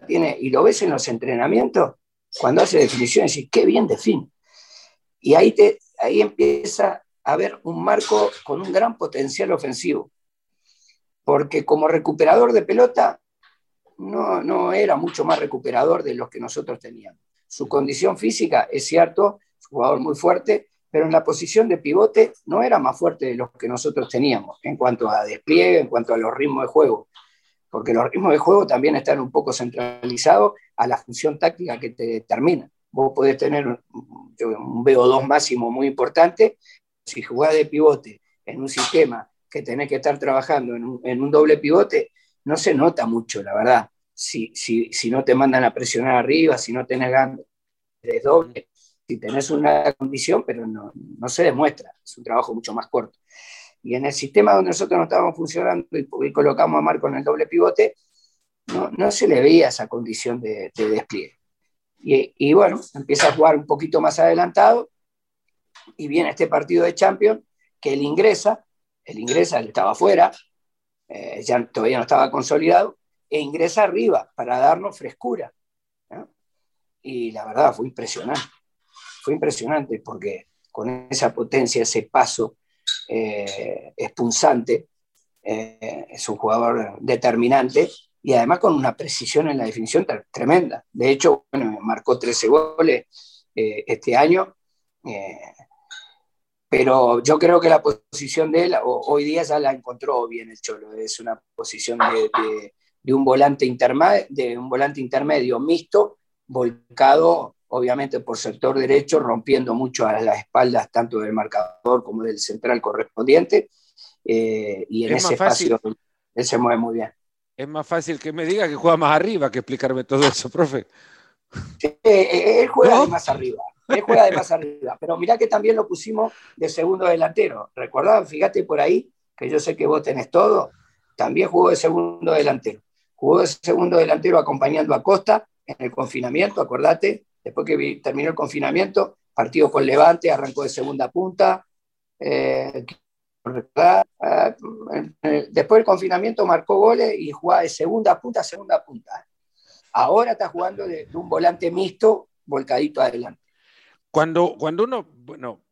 Tiene, y lo ves en los entrenamientos, cuando hace definiciones, y qué bien define. Y ahí, te, ahí empieza a haber un marco con un gran potencial ofensivo. Porque como recuperador de pelota, no, no era mucho más recuperador de los que nosotros teníamos. Su condición física, es cierto, jugador muy fuerte, pero en la posición de pivote no era más fuerte de los que nosotros teníamos en cuanto a despliegue, en cuanto a los ritmos de juego porque los ritmos de juego también están un poco centralizados a la función táctica que te determina. Vos podés tener un, VO2 máximo muy importante, si jugás de pivote en un sistema que tenés que estar trabajando en un, doble pivote, no se nota mucho, la verdad. Si, si, si, no te mandan a presionar arriba, si no tenés ganas de doble, si tenés una condición, pero no, no se demuestra, es un trabajo mucho más corto. Y en el sistema donde nosotros no estábamos funcionando y, colocamos a Marco en el doble pivote, no, se le veía esa condición de, despliegue. Y, y, bueno, empieza a jugar un poquito más adelantado y viene este partido de Champions que él ingresa, él ingresa, él estaba afuera, eh, ya todavía no estaba consolidado, e ingresa arriba para darnos frescura. Y la verdad fue impresionante, fue impresionante porque con esa potencia, ese paso eh, expulsante, eh, es un jugador determinante y además con una precisión en la definición tremenda. De hecho, bueno, marcó 13 goles este año pero yo creo que la posición de él hoy día ya la encontró bien el Cholo. Es una posición de, un, volante de un volante intermedio mixto, volcado obviamente por sector derecho, rompiendo mucho a las espaldas tanto del marcador como del central correspondiente. Eh, y en ese espacio él se mueve muy bien. Es más fácil que me diga que juega más arriba que explicarme todo eso, profe. Sí, eh, eh, él juega más arriba. Él juega de más arriba. Pero mirá que también lo pusimos de segundo delantero. ¿Recordás? Fíjate por ahí, que yo sé que vos tenés todo. También jugó de segundo delantero. Jugó de segundo delantero acompañando a Costa en el confinamiento, acordate. Después que terminó el confinamiento, partido con Levante, arrancó de segunda punta. Eh, después del confinamiento marcó goles y jugaba de segunda punta a segunda punta. Ahora está jugando de un volante mixto volcadito adelante. Cuando, cuando uno, bueno,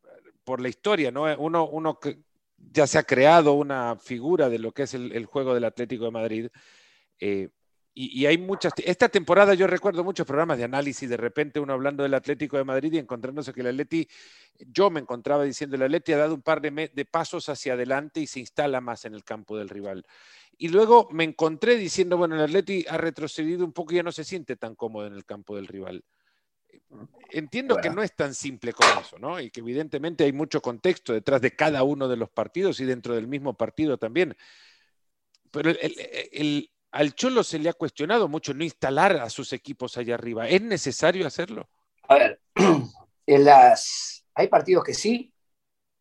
por la historia, ¿no? Uno, uno que ya se ha creado una figura de lo que es el, juego del Atlético de Madrid. Eh, y, hay muchas. Esta temporada yo recuerdo muchos programas de análisis, de repente uno hablando del Atlético de Madrid y encontrándose que el Atleti, yo me encontraba diciendo, el Atleti ha dado un par de, de pasos hacia adelante y se instala más en el campo del rival. Y luego me encontré diciendo, bueno, el Atleti ha retrocedido un poco y ya no se siente tan cómodo en el campo del rival. Entiendo que no es tan simple como eso, ¿no? Y que evidentemente hay mucho contexto detrás de cada uno de los partidos y dentro del mismo partido también. Pero al Cholo se le ha cuestionado mucho no instalar a sus equipos allá arriba. ¿Es necesario hacerlo? A ver, en las, hay partidos que sí,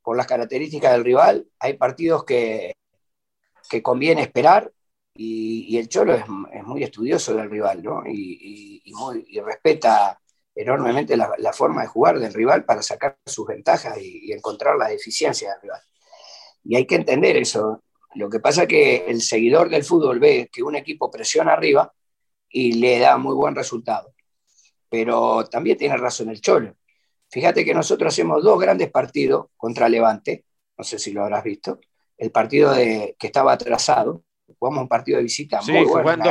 por las características del rival, hay partidos que, que conviene esperar y, el Cholo es, muy estudioso del rival, ¿no? Y, respeta enormemente la, forma de jugar del rival para sacar sus ventajas y, encontrar las deficiencias del rival. Y hay que entender eso. Lo que pasa es que el seguidor del fútbol ve que un equipo presiona arriba y le da muy buen resultado. Pero también tiene razón el Cholo. Fíjate que nosotros hacemos dos grandes partidos contra Levante, no sé si lo habrás visto, el partido de, que estaba atrasado, jugamos un partido de visita muy bueno.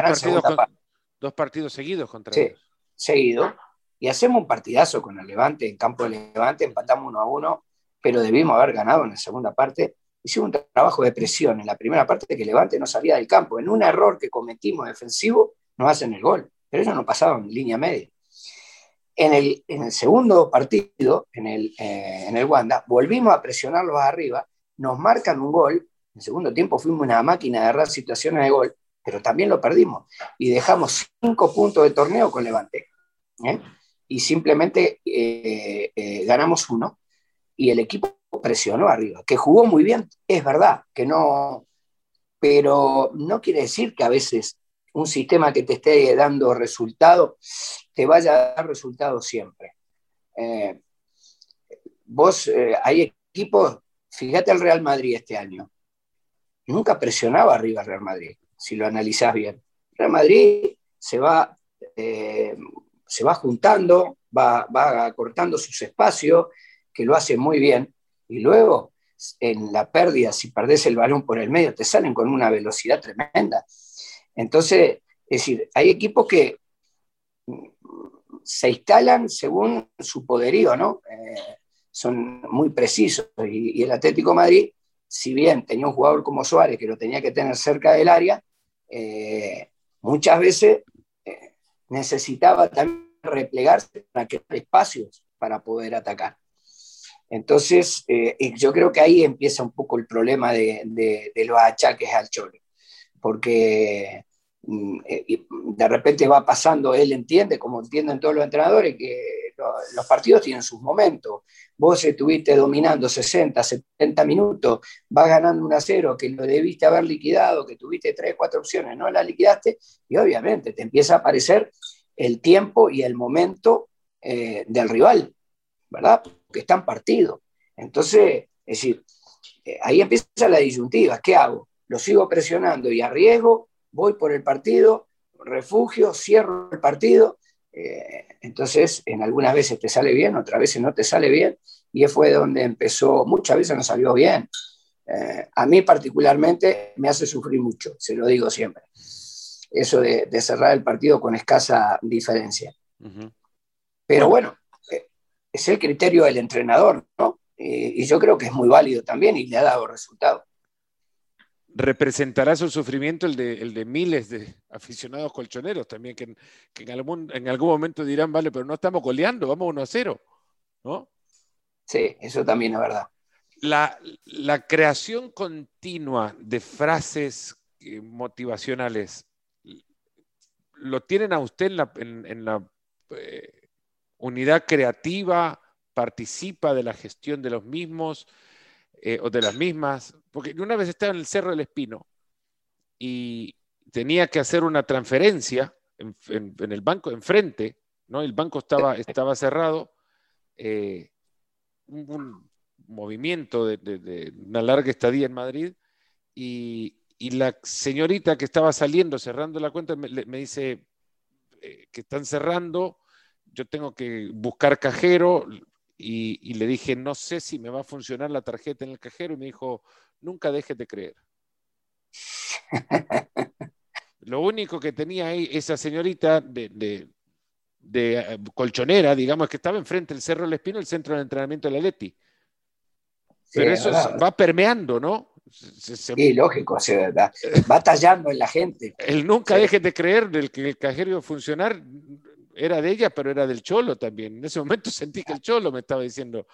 Dos partidos, seguidos contra sí, Seguido, y hacemos un partidazo con el Levante, en campo de Levante, empatamos uno a uno, pero debimos haber ganado en la segunda parte. Hicimos un trabajo de presión en la primera parte que Levante no salía del campo. En un error que cometimos defensivo, nos hacen el gol, pero ellos no pasaban línea media. En el, en el segundo partido, en el, eh, en el Wanda, volvimos a presionarlos arriba, nos marcan un gol. En el segundo tiempo fuimos una máquina de agarrar situaciones de gol, pero también lo perdimos y dejamos cinco puntos de torneo con Levante. ¿eh? y simplemente eh, ganamos uno y el equipo presionó arriba, que jugó muy bien, es verdad, que no, pero no quiere decir que a veces un sistema que te esté dando resultado te vaya a dar resultado siempre. Eh, vos, hay equipos, fíjate el Real Madrid este año, nunca presionaba arriba el Real Madrid, si lo analizás bien. Real Madrid se va se va juntando, va, va sus espacios, que lo hace muy bien, y luego en la pérdida, si perdés el balón por el medio, te salen con una velocidad tremenda. Entonces, es decir, hay equipos que se instalan según su poderío, ¿no? Eh, son muy precisos. Y, el Atlético Madrid, si bien tenía un jugador como Suárez que lo tenía que tener cerca del área, eh, muchas veces necesitaba también replegarse para crear espacios para poder atacar. Entonces, eh, yo creo que ahí empieza un poco el problema de, los achaques al Cholo, porque mm, eh, de repente va pasando, él entiende, como entienden todos los entrenadores, que los partidos tienen sus momentos. Vos estuviste dominando 60, 70 minutos, vas ganando 1 a 0, que lo debiste haber liquidado, que tuviste 3, 4 opciones, no la liquidaste, y obviamente te empieza a aparecer el tiempo y el momento eh, del rival, ¿verdad? Porque están partidos. Entonces, es decir, eh, ahí empieza la disyuntiva. ¿Qué hago? ¿Lo sigo presionando y arriesgo? ¿Voy por el partido? ¿Refugio? ¿Cierro el partido? Eh, entonces, en algunas veces te sale bien, otras veces no te sale bien, y fue donde empezó, muchas veces no salió bien. Eh, a mí particularmente me hace sufrir mucho, se lo digo siempre, eso de, cerrar el partido con escasa diferencia. Pero bueno, es el criterio del entrenador, ¿no? y yo creo que es muy válido también y le ha dado resultado representará su sufrimiento el de, el de miles de aficionados colchoneros también, que, en, algún, en algún momento dirán, vale, pero no estamos goleando, vamos 1 a 0, ¿no? Sí, eso también es verdad. La, creación continua de frases eh, motivacionales, ¿lo tienen a usted en la, en, la eh, unidad creativa? ¿Participa de la gestión de los mismos? Eh, o de las mismas, porque una vez estaba en el Cerro del Espino y tenía que hacer una transferencia en, el banco enfrente, ¿no? El banco estaba, estaba cerrado, eh, un, movimiento de, una larga estadía en Madrid y, la señorita que estaba saliendo, cerrando la cuenta, me, dice eh, que están cerrando, yo tengo que buscar cajero, y, le dije, no sé si me va a funcionar la tarjeta en el cajero y me dijo, nunca dejes de creer. Lo único que tenía ahí esa señorita de, eh, colchonera, digamos, que estaba enfrente del Cerro del Espino, el centro de entrenamiento de la Leti. Pero eso va permeando, ¿no? sí, lógico, va tallando en la gente. El nunca dejes de creer del que el cajero iba a funcionar, era de ella, pero era del cholo también. En ese momento sentí que el cholo me estaba diciendo,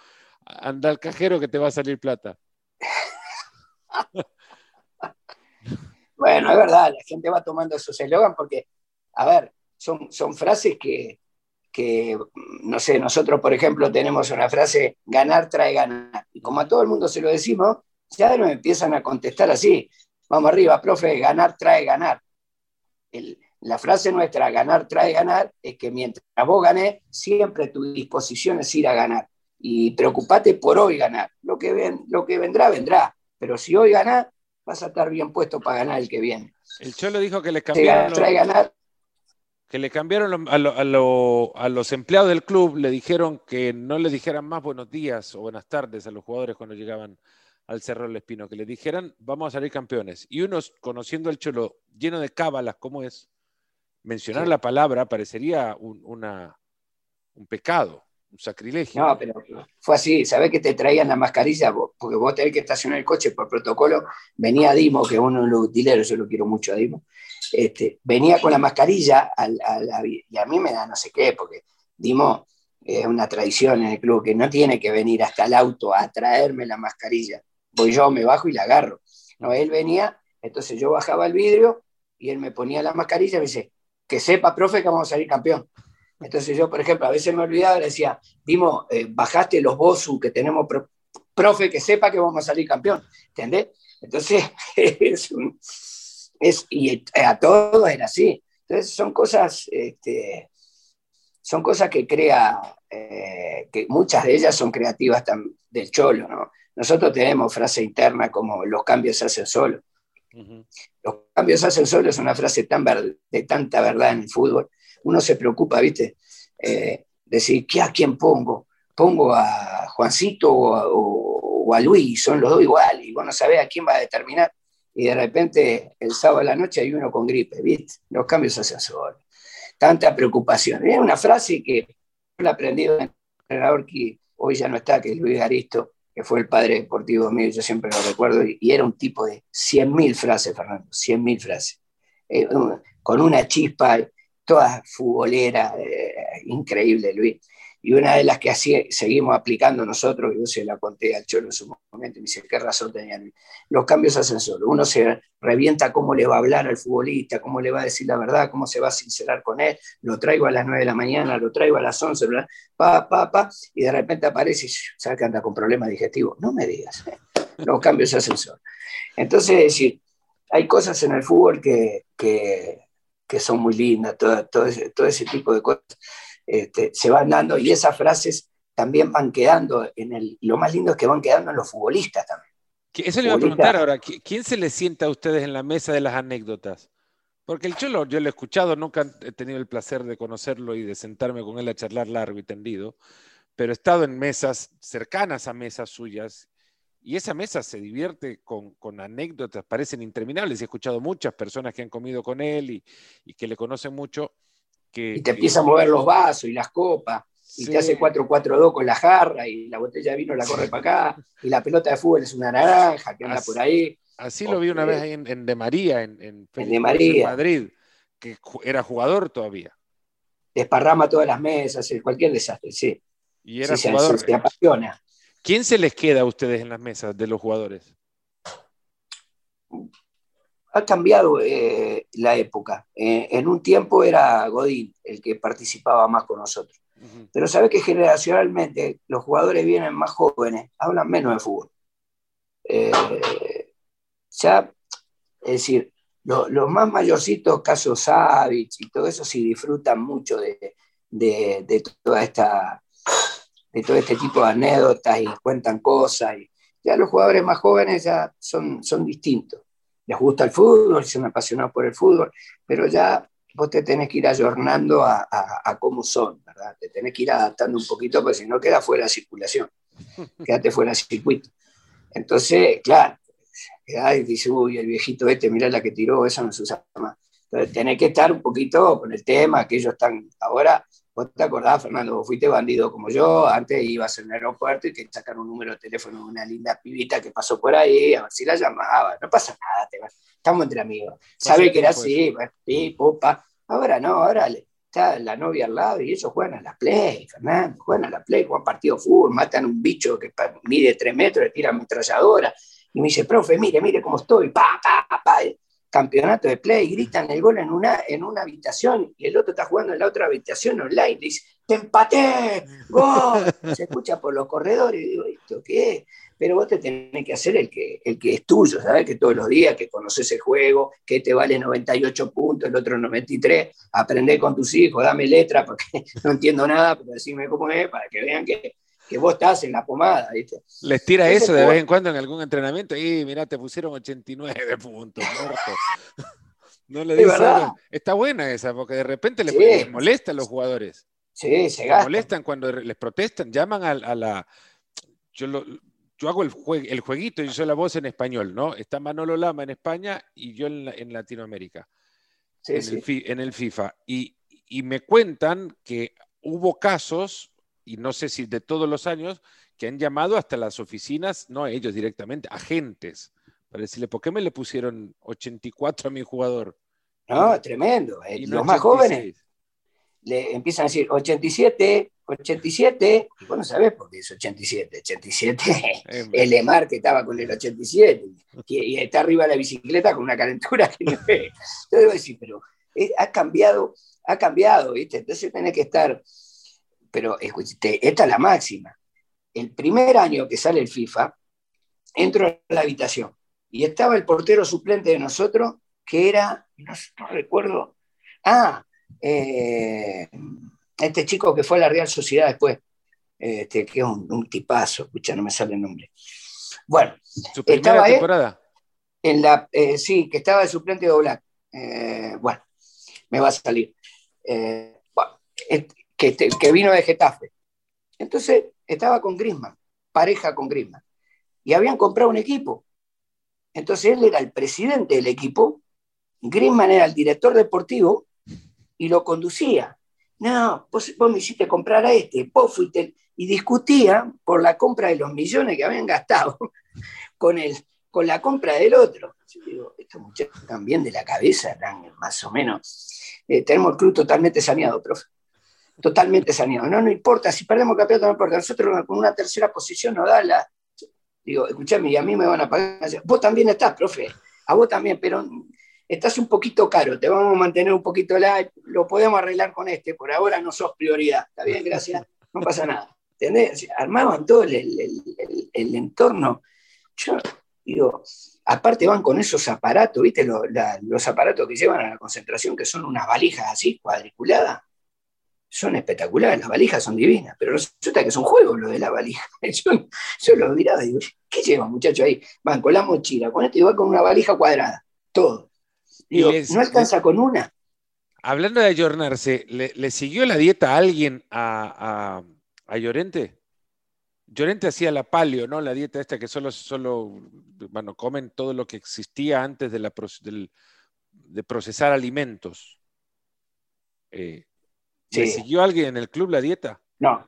anda al cajero que te va a salir plata. bueno, es verdad, la gente va tomando esos eslogan porque, a ver, son, son frases que, que, no sé, nosotros, por ejemplo, tenemos una frase, ganar trae ganar. Y como a todo el mundo se lo decimos, ya nos empiezan a contestar así. Vamos arriba, profe, ganar trae ganar. El, la frase nuestra, ganar trae ganar, es que mientras vos ganés, siempre tu disposición es ir a ganar. Y preocupate por hoy ganar. Lo que, ven, lo que vendrá, vendrá. Pero si hoy ganás, vas a estar bien puesto para ganar el que viene. El Cholo dijo que le cambiaron. trae ganar. Que le cambiaron a, a, los empleados del club, le dijeron que no le dijeran más buenos días o buenas tardes a los jugadores cuando llegaban al Cerro del Espino, que le dijeran vamos a salir campeones. Y unos, conociendo al Cholo lleno de cábalas como es, mencionar la palabra parecería un, una, un pecado, un sacrilegio. No, pero fue así. ¿Sabés que te traían la mascarilla? Porque vos tenés que estacionar el coche por protocolo. Venía Dimo, que es uno de los utileros, yo lo quiero mucho a Dimo. Este, venía con la mascarilla y a mí me da no sé qué, porque Dimo es una tradición en el club que no tiene que venir hasta el auto a traerme la mascarilla. Voy yo, me bajo y la agarro. No, él venía, entonces yo bajaba el vidrio y él me ponía la mascarilla y me dice, que sepa, profe, que vamos a salir campeón. Entonces yo, por ejemplo, a veces me olvidaba, le decía, Dimo, eh, bajaste los Bosu que tenemos, profe, que sepa que vamos a salir campeón, ¿entendés? Entonces, es, es y a todos era así. Entonces son cosas, este, son cosas que crea, eh, que muchas de ellas son creativas del cholo, ¿no? Nosotros tenemos frase interna como los cambios se hacen solos. Los cambios hacen solo es una frase tan de tanta verdad en el fútbol. Uno se preocupa, ¿viste? Eh, decir, ¿qué a quién pongo? ¿Pongo a Juancito o a, Luis? Son los dos iguales y vos no sabés a quién va a determinar. Y de repente el sábado a la noche hay uno con gripe, ¿viste? Los cambios hacen solo. Tanta preocupación. Es una frase que he aprendido en el entrenador que hoy ya no está, que es Luis Garisto, que fue el padre deportivo mío, yo siempre lo recuerdo, y, era un tipo de 100.000 frases, Fernando, 100.000 frases, eh, con una chispa toda futbolera, eh, increíble, Luis. Y una de las que así seguimos aplicando nosotros, yo se la conté al Cholo en su momento, y me dice, ¿qué razón tenían? Los cambios de ascensor. Uno se revienta cómo le va a hablar al futbolista, cómo le va a decir la verdad, cómo se va a sincerar con él. Lo traigo a las 9 de la mañana, lo traigo a las 11, pa, pa, pa, y de repente aparece y sabe que anda con problemas digestivos. No me digas, los cambios de ascensor. Entonces, es decir, hay cosas en el fútbol que, que, que son muy lindas, todo, todo, ese, todo ese tipo de cosas este, se van dando y esas frases también van quedando en el, lo más lindo es que van quedando en los futbolistas también. Eso le iba a preguntar ahora, ¿quién se le sienta a ustedes en la mesa de las anécdotas? Porque el Cholo, yo lo he escuchado, nunca he tenido el placer de conocerlo y de sentarme con él a charlar largo y tendido, pero he estado en mesas cercanas a mesas suyas y esa mesa se divierte con, con anécdotas, parecen interminables. He escuchado muchas personas que han comido con él y, y que le conocen mucho y te empieza a mover los vasos y las copas, y te hace 4-4-2 con la jarra, y la botella de vino la corre para acá, y la pelota de fútbol es una naranja que anda por ahí. Así lo vi una vez ahí en, De María, en, en, de María. Madrid, que era jugador todavía. Desparrama todas las mesas, cualquier desastre, sí. Y era jugador. Se, apasiona. ¿Quién se les queda a ustedes en las mesas de los jugadores? ha cambiado eh, la época. Eh, en un tiempo era Godín el que participaba más con nosotros. Pero sabe que generacionalmente los jugadores vienen más jóvenes, hablan menos de fútbol. Eh, ya, es decir, los más mayorcitos, casos Savic y todo eso, sí disfrutan mucho de, de, toda esta de todo este tipo de anécdotas y cuentan cosas. Y ya los jugadores más jóvenes ya son, son distintos les gusta el fútbol, son apasionados por el fútbol, pero ya vos te tenés que ir ayornando a, a, cómo son, ¿verdad? Te tenés que ir adaptando un poquito, porque si no queda fuera de circulación, quédate fuera del circuito. Entonces, claro, y dice, uy, el viejito este, mirá la que tiró, eso no se usa más. Entonces, tenés que estar un poquito con el tema, que ellos están ahora, ¿Vos te acordás, Fernando? Vos fuiste bandido como yo, antes ibas en el aeropuerto y que sacar un número de teléfono de una linda pibita que pasó por ahí, a ver si la llamaba. No pasa nada, estamos entre amigos. Sabe que era así, sí, popa. Ahora no, ahora está la novia al lado y ellos juegan a la play, Fernando, juegan a la play, juegan partido de fútbol, matan un bicho que mide tres metros, le tiran ametralladora. Y me dice, profe, mire, mire cómo estoy, pa, pa, pa campeonato de play, gritan el gol en una, en una habitación y el otro está jugando en la otra habitación online, y dice, te empaté, gol, se escucha por los corredores y digo, ¿esto qué es? Pero vos te tenés que hacer el que, el que es tuyo, ¿sabes? Que todos los días, que conoces el juego, que te vale 98 puntos, el otro 93, aprende con tus hijos, dame letra, porque no entiendo nada, pero decime cómo es, para que vean que, que vos estás en la pomada, ¿viste? Les tira eso de vez en cuando en algún entrenamiento y mira, te pusieron 89 puntos, muerto. no le digas Está buena esa, porque de repente les, molesta a los jugadores. Sí, se gastan. molestan cuando les protestan, llaman a, la... Yo, yo hago el, el jueguito, yo soy la voz en español, ¿no? Está Manolo Lama en España y yo en, Latinoamérica, sí, en, El, en, El, FIFA. Y, y me cuentan que hubo casos y no sé si de todos los años, que han llamado hasta las oficinas, no ellos directamente, agentes, para decirle, ¿por qué me le pusieron 84 a mi jugador? No, tremendo. Eh, los más jóvenes le empiezan a decir 87, 87, y vos no sabés por qué es 87. 87 el Lemar que estaba con el 87 y, está arriba de la bicicleta con una calentura que no ve. Yo debo decir, pero eh, ha cambiado, ha cambiado, ¿viste? Entonces tenés que estar pero escuchate, esta es la máxima. El primer año que sale el FIFA, entro a la habitación y estaba el portero suplente de nosotros, que era, no, recuerdo, ah, eh, este chico que fue a la Real Sociedad después, este, que es un, tipazo, escucha, no me sale el nombre. Bueno, ¿Su primera temporada? en la, eh, sí, que estaba el suplente de Oblak. Eh, bueno, me va a salir. bueno, que, vino de Getafe. Entonces estaba con Grisman, pareja con Grisman, y habían comprado un equipo. Entonces él era el presidente del equipo, Grisman era el director deportivo y lo conducía. No, vos, me hiciste comprar a este, vos. Y discutía por la compra de los millones que habían gastado con, el, con la compra del otro. Yo digo, estos muchachos también de la cabeza, más o menos. Eh, tenemos el club totalmente saneado, profe. Totalmente saneado. No, no importa, si perdemos el no importa. Nosotros con una tercera posición nos da la... Digo, escúchame, y a mí me van a pagar. Vos también estás, profe. A vos también, pero estás un poquito caro, te vamos a mantener un poquito la, lo podemos arreglar con este, por ahora no sos prioridad, ¿está bien? Gracias, no pasa nada. ¿Entendés? Armaban todo el, entorno. Yo digo, aparte van con esos aparatos, ¿viste? Los, aparatos que llevan a la concentración, que son unas valijas así, cuadriculadas, son espectaculares, las valijas son divinas, pero resulta que es un juego lo de la valija. Yo, yo lo miraba y digo, ¿qué llevan muchachos ahí? Van con la mochila, con esto y con una valija cuadrada, todo. Digo, no alcanza con una. Hablando de ayornarse, ¿le, siguió la dieta a alguien a, a, Llorente? Llorente hacía la palio, ¿no? La dieta esta que solo, solo bueno, comen todo lo que existía antes de, la, de procesar alimentos. Eh, ¿Le siguió alguien en el club la dieta? No,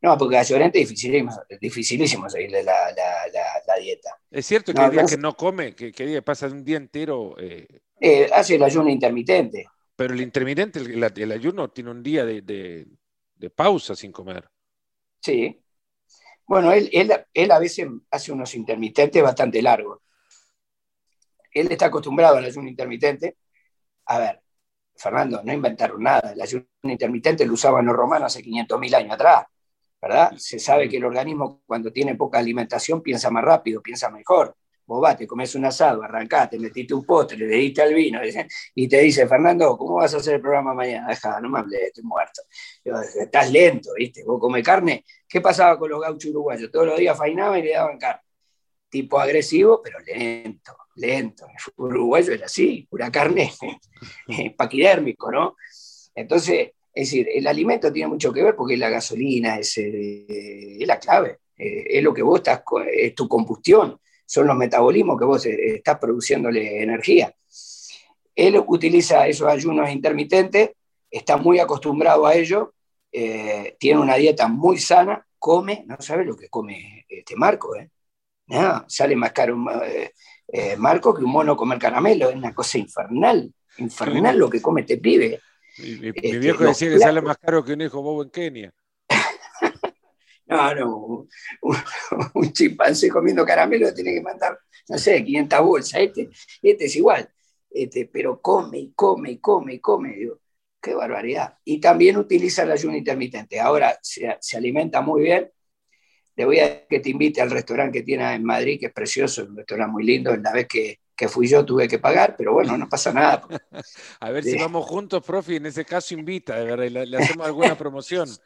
no, porque a Llorente es dificilísimo, dificilísimo seguirle la, dieta. Es cierto que hay días que no come, que, que pasa un día entero eh, eh, hace el ayuno intermitente. Pero el intermitente, el, ayuno tiene un día de, pausa sin comer. Sí. Bueno, él, él, a veces hace unos intermitentes bastante largos. Él está acostumbrado al ayuno intermitente. A ver, Fernando, no inventaron nada. El ayuno intermitente lo usaban los romanos hace 500.000 años atrás. ¿verdad? Se sabe que el organismo cuando tiene poca alimentación piensa más rápido, piensa mejor vos vas, te comes un asado, arrancaste, metiste un postre, le diste al vino, y te dice, Fernando, ¿cómo vas a hacer el programa mañana? Deja, no me hables, estoy muerto. Estás lento, ¿viste? Vos comes carne. ¿Qué pasaba con los gauchos uruguayos? Todos los días fainaban y le daban carne. Tipo agresivo, pero lento, lento. El uruguayo era así, pura carne, paquidérmico, ¿no? Entonces, es decir, el alimento tiene mucho que ver porque la gasolina es, eh, es la clave, eh, es lo que vos estás, es tu combustión son los metabolismos que vos eh, estás produciéndole energía. Él utiliza esos ayunos intermitentes, está muy acostumbrado a ello, eh, tiene una dieta muy sana, come, no sabe lo que come este Marco, ¿eh? Sale más caro eh, Marco que un mono comer caramelo, es una cosa infernal, infernal lo que come este pibe. Mi, este, viejo decía que sale más caro que un hijo bobo en Kenia. No, no, un, chimpancé comiendo caramelo tiene que mandar, no sé, 500 bolsas. Este, este es igual, este, pero come y come y come y come. Digo, qué barbaridad. Y también utiliza el ayuno intermitente. Ahora se, alimenta muy bien. Le voy a que te invite al restaurante que tiene en Madrid, que es precioso, un restaurante muy lindo. La vez que, que fui yo tuve que pagar, pero bueno, no pasa nada. a ver si vamos juntos, profe, en ese caso invita, de verdad, le hacemos alguna promoción.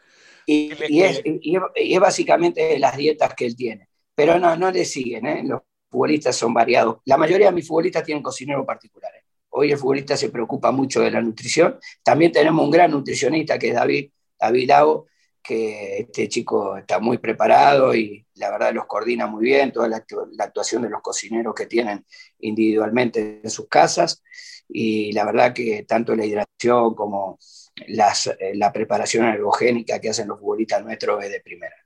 Y, es, básicamente las dietas que él tiene. Pero no, no le siguen, ¿eh? los futbolistas son variados. La mayoría de mis futbolistas tienen cocinero particular. ¿eh? Hoy el futbolista se preocupa mucho de la nutrición. También tenemos un gran nutricionista que es David, David Lago, que este chico está muy preparado y la verdad los coordina muy bien, toda la, la, actuación de los cocineros que tienen individualmente en sus casas y la verdad que tanto la hidratación como eh, la preparación ergogénica que hacen los futbolistas nuestros es de primera.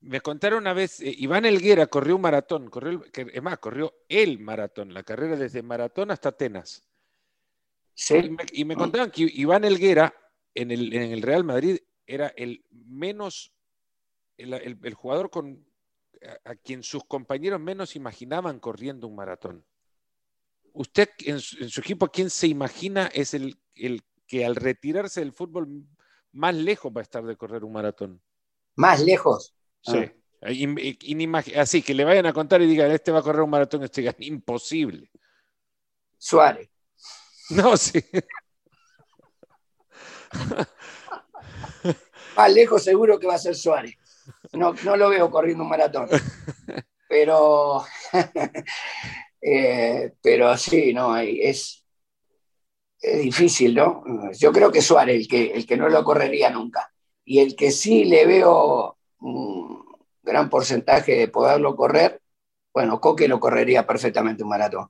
Me contaron una vez, eh, Iván Elguera corrió un maratón, corrió, es más, corrió el maratón, la carrera desde maratón hasta Atenas. Sí. Y me, contaban que Iván Elguera en el, Real Madrid era el menos, el, jugador con, a, quien sus compañeros menos imaginaban corriendo un maratón. ¿Usted en su, equipo, quién se imagina es el, el que al retirarse del fútbol más lejos va a estar de correr un maratón. Más lejos. Sí. Ah. así que le vayan a contar y digan, este va a correr un maratón, este es imposible. Suárez. No, sí. más lejos seguro que va a ser Suárez. No, no lo veo corriendo un maratón. Pero, eh, pero sí, no, es, es difícil, ¿no? Yo creo que Suárez, el que, el que no lo correría nunca. Y el que sí le veo un gran porcentaje de poderlo correr, bueno, Coque lo correría perfectamente un maratón.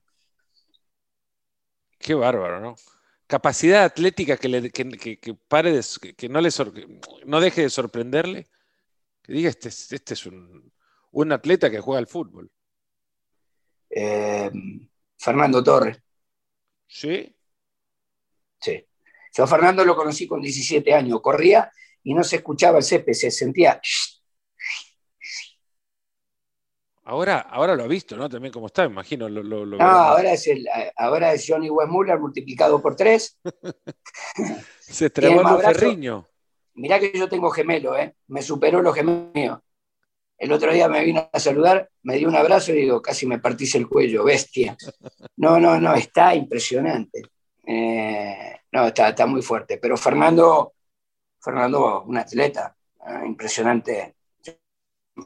Qué bárbaro, ¿no? Capacidad atlética que, le, que, pare que no, le no deje de sorprenderle. Que diga, este, este es un, un atleta que juega al fútbol. Eh, Fernando Torres. Sí. Sí. Yo a Fernando lo conocí con 17 años, corría y no se escuchaba el césped, se sentía... Ahora, ahora lo ha visto, ¿no? También como está, imagino. Lo, no, ahora es, el, ahora es Johnny Westmuller multiplicado por tres. se estrenó el Ferriño. Mirá que yo tengo gemelo, ¿eh? Me superó los gemelos El otro día me vino a saludar, me dio un abrazo y digo, casi me partís el cuello, bestia. No, no, no, está impresionante. Eh, no, está, está muy fuerte. Pero Fernando, Fernando, un atleta eh, impresionante.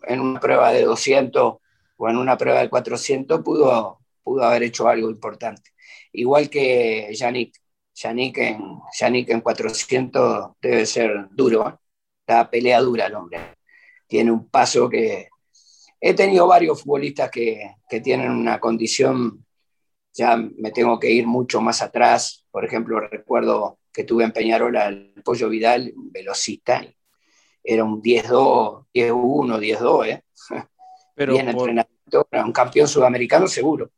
En una prueba de 200 o en una prueba de 400 pudo, pudo haber hecho algo importante. Igual que Yannick. Yannick en, Yannick en 400 debe ser duro. ¿eh? Está pelea dura el hombre. Tiene un paso que... He tenido varios futbolistas que, que tienen una condición ya me tengo que ir mucho más atrás. Por ejemplo, recuerdo que tuve en Peñarola el Pollo Vidal, velocista, era un 10-2, 10-1, 10-2, ¿eh? Pero Bien entrenamiento, un campeón sudamericano seguro.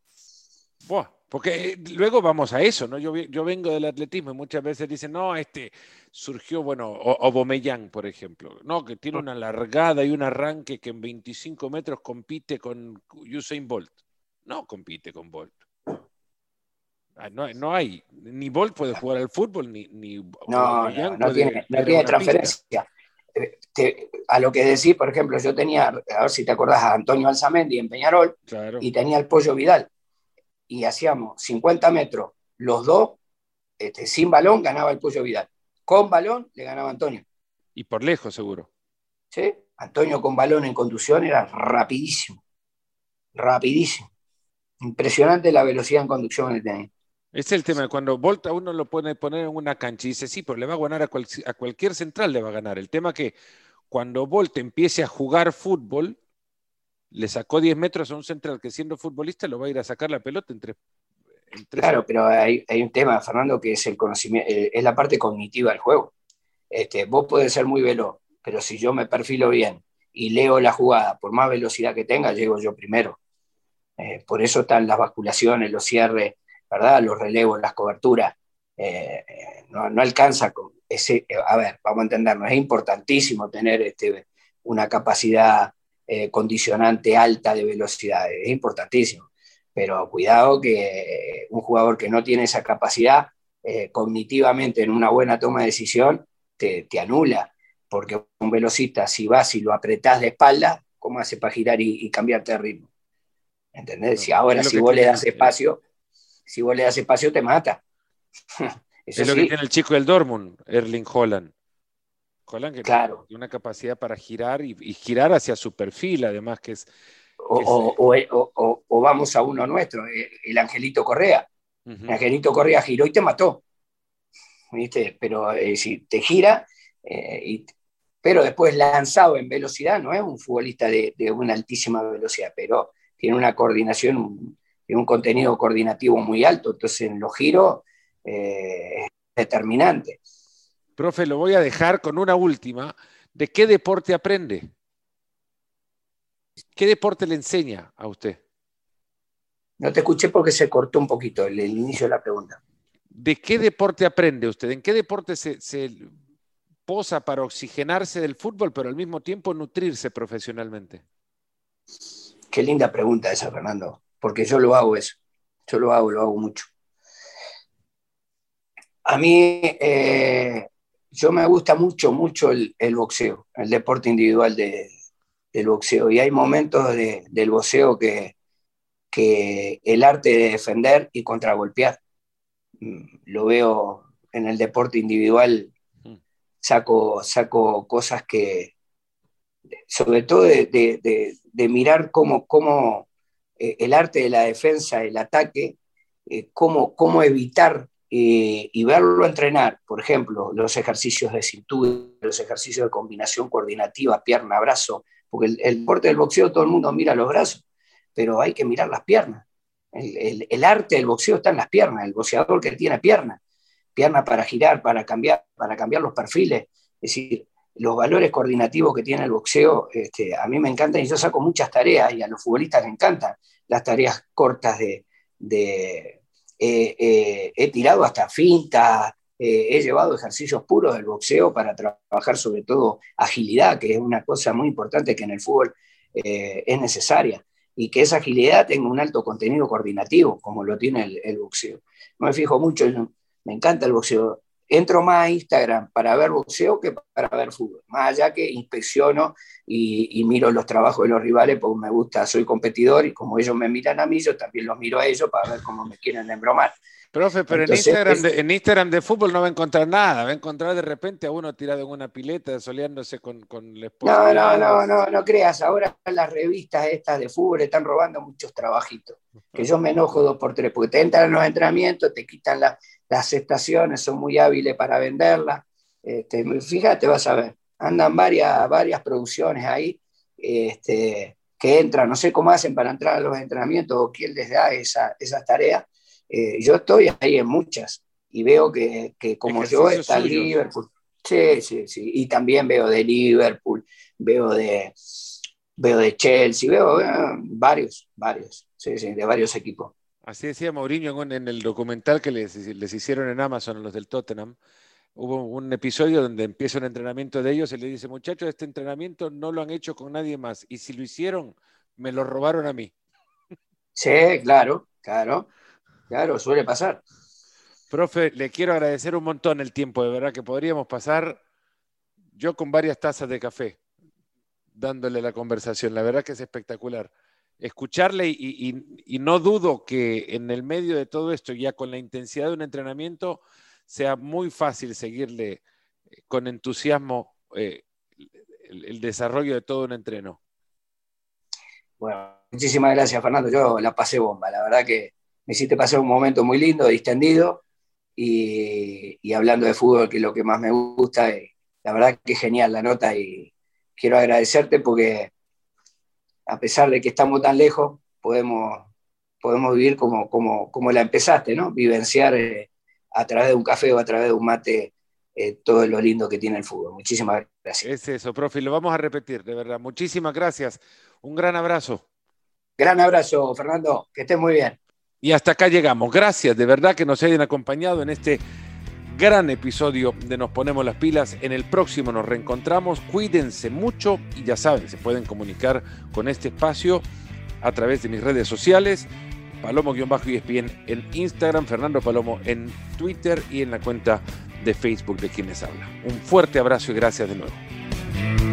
Buah, porque luego vamos a eso, ¿no? Yo, yo vengo del atletismo y muchas veces dicen, no, este surgió, bueno, Obomeyang, por ejemplo, ¿no? Que tiene una largada y un arranque que en 25 metros compite con Usain Bolt. No compite con Bolt. Ah, no, hay, ni Bolt puede jugar al fútbol, ni... ni no, no, tiene, transferencia. A lo que decís, por ejemplo, yo tenía, a ver si te acordás, a Antonio Alzamendi en Peñarol y tenía el Pollo Vidal. Y hacíamos 50 metros, los dos, este, sin balón ganaba el Pollo Vidal. Con balón le ganaba Antonio. Y por lejos, seguro. Sí, Antonio con balón en conducción era rapidísimo. Rapidísimo. Impresionante la velocidad en conducción que tenía. Es el tema, cuando Volta uno lo pone poner en una cancha y dice, sí, pero le va a ganar a, cualquier central, le va a ganar. El tema que cuando Volta empiece a jugar fútbol, le sacó 10 metros a un central que siendo futbolista lo va a ir a sacar la pelota entre... claro, pero hay, un tema, Fernando, que es el conocimiento, eh, es la parte cognitiva del juego. Este, vos podés ser muy veloz, pero si yo me perfilo bien y leo la jugada, por más velocidad que tenga, llego yo primero. Eh, por eso están las basculaciones, los cierres, ¿verdad? Los relevos, las coberturas. Eh, eh, no, alcanza con ese. A ver, vamos a entendernos, es importantísimo tener este, una capacidad condicionante alta de velocidad, es importantísimo. Pero cuidado que un jugador que no tiene esa capacidad cognitivamente en una buena toma de decisión te, te anula porque un velocista, si vas y lo apretás de espalda, ¿cómo hace para girar y, cambiarte de ritmo? ¿Entendés? Si ahora, si vos le das espacio, si vos le das espacio, te mata. es lo que tiene el chico del Dortmund, Erling Holland. Holland que claro. tiene una capacidad para girar y, girar hacia su perfil, además que es... o, vamos a uno nuestro, eh, el Angelito Correa. El Angelito Correa giró y te mató. ¿Viste? Pero eh, si te gira, eh, pero después lanzado en velocidad, no es un futbolista de, una altísima velocidad, pero tiene una coordinación, un contenido coordinativo muy alto, entonces en los giros eh, es determinante. Profe, lo voy a dejar con una última. ¿De qué deporte aprende? ¿Qué deporte le enseña a usted? No te escuché porque se cortó un poquito el, inicio de la pregunta. ¿De qué deporte aprende usted? ¿En qué deporte se, se posa para oxigenarse del fútbol, pero al mismo tiempo nutrirse profesionalmente? Qué linda pregunta esa, Fernando, porque yo lo hago eso. Yo lo hago, lo hago mucho. A mí, eh, yo me gusta mucho, mucho el, boxeo, el deporte individual del boxeo. Y hay momentos del boxeo que, que el arte de defender y contragolpear, mm, lo veo en el deporte individual saco, saco cosas que, sobre todo de, mirar cómo, cómo eh, el arte de la defensa, el ataque, eh, cómo, cómo, evitar eh, y verlo entrenar, por ejemplo, los ejercicios de cintura, los ejercicios de combinación coordinativa, pierna, brazo, porque el, el deporte del boxeo todo el mundo mira los brazos, pero hay que mirar las piernas. El, el, arte del boxeo está en las piernas, el boxeador que tiene piernas pierna para girar, para cambiar, para cambiar los perfiles. Es decir, los valores coordinativos que tiene el boxeo, este, a mí me encantan y yo saco muchas tareas y a los futbolistas les encantan las tareas cortas de... de eh, eh, he tirado hasta fintas, eh, he llevado ejercicios puros del boxeo para trabajar sobre todo agilidad, que es una cosa muy importante que en el fútbol eh, es necesaria, y que esa agilidad tenga un alto contenido coordinativo, como lo tiene el, el boxeo. No me fijo mucho, me encanta el boxeo, entro más a Instagram para ver boxeo que para ver fútbol. Más allá que inspecciono y, miro los trabajos de los rivales porque me gusta, soy competidor y como ellos me miran a mí, yo también los miro a ellos para ver cómo me quieren embromar. Profe, pero en, Instagram de, en Instagram de fútbol no va a encontrar nada, va a encontrar de repente a uno tirado en una pileta, soleándose con, con la esposa. No, no, no, no, no creas, ahora las revistas estas de fútbol están robando muchos trabajitos, que yo me enojo dos por tres, porque te entran en los entrenamientos, te quitan la, las estaciones son muy hábiles para venderla. Este, fíjate, vas a ver, andan varias, varias producciones ahí este, que entran, no sé cómo hacen para entrar a los entrenamientos o quién les da esa, esas tareas. Eh, yo estoy ahí en muchas y veo que, como yo está Liverpool. Sí, sí, sí. Y también veo de Liverpool, veo de, veo de Chelsea, veo eh, varios, varios, sí, sí, de varios equipos. Así decía Mourinho en el documental que les, hicieron en Amazon los del Tottenham. Hubo un episodio donde empieza un entrenamiento de ellos y le dice, muchachos, este entrenamiento no lo han hecho con nadie más. Y si lo hicieron, me lo robaron a mí. Sí, claro, claro, claro, suele pasar. Profe, le quiero agradecer un montón el tiempo, de verdad que podríamos pasar yo con varias tazas de café dándole la conversación. La verdad que es espectacular escucharle y, no dudo que en el medio de todo esto, ya con la intensidad de un entrenamiento, sea muy fácil seguirle eh, con entusiasmo eh, el, desarrollo de todo un entreno. Bueno, muchísimas gracias Fernando, yo la pasé bomba, la verdad que me hiciste pasar un momento muy lindo, distendido y, y hablando de fútbol, que es lo que más me gusta, y la verdad que genial la nota y quiero agradecerte porque a pesar de que estamos tan lejos, podemos, podemos vivir como, como, como la empezaste, ¿no? Vivenciar eh, a través de un café o a través de un mate eh, todo lo lindo que tiene el fútbol. Muchísimas gracias. Es eso, profe, lo vamos a repetir, de verdad. Muchísimas gracias. Un gran abrazo. Gran abrazo, Fernando. Que estés muy bien. Y hasta acá llegamos. Gracias, de verdad, que nos hayan acompañado en este gran episodio de Nos Ponemos las Pilas. En el próximo nos reencontramos. Cuídense mucho y ya saben, se pueden comunicar con este espacio a través de mis redes sociales. Palomo-ESPN en Instagram, Fernando Palomo en Twitter y en la cuenta de Facebook de quienes habla. Un fuerte abrazo y gracias de nuevo.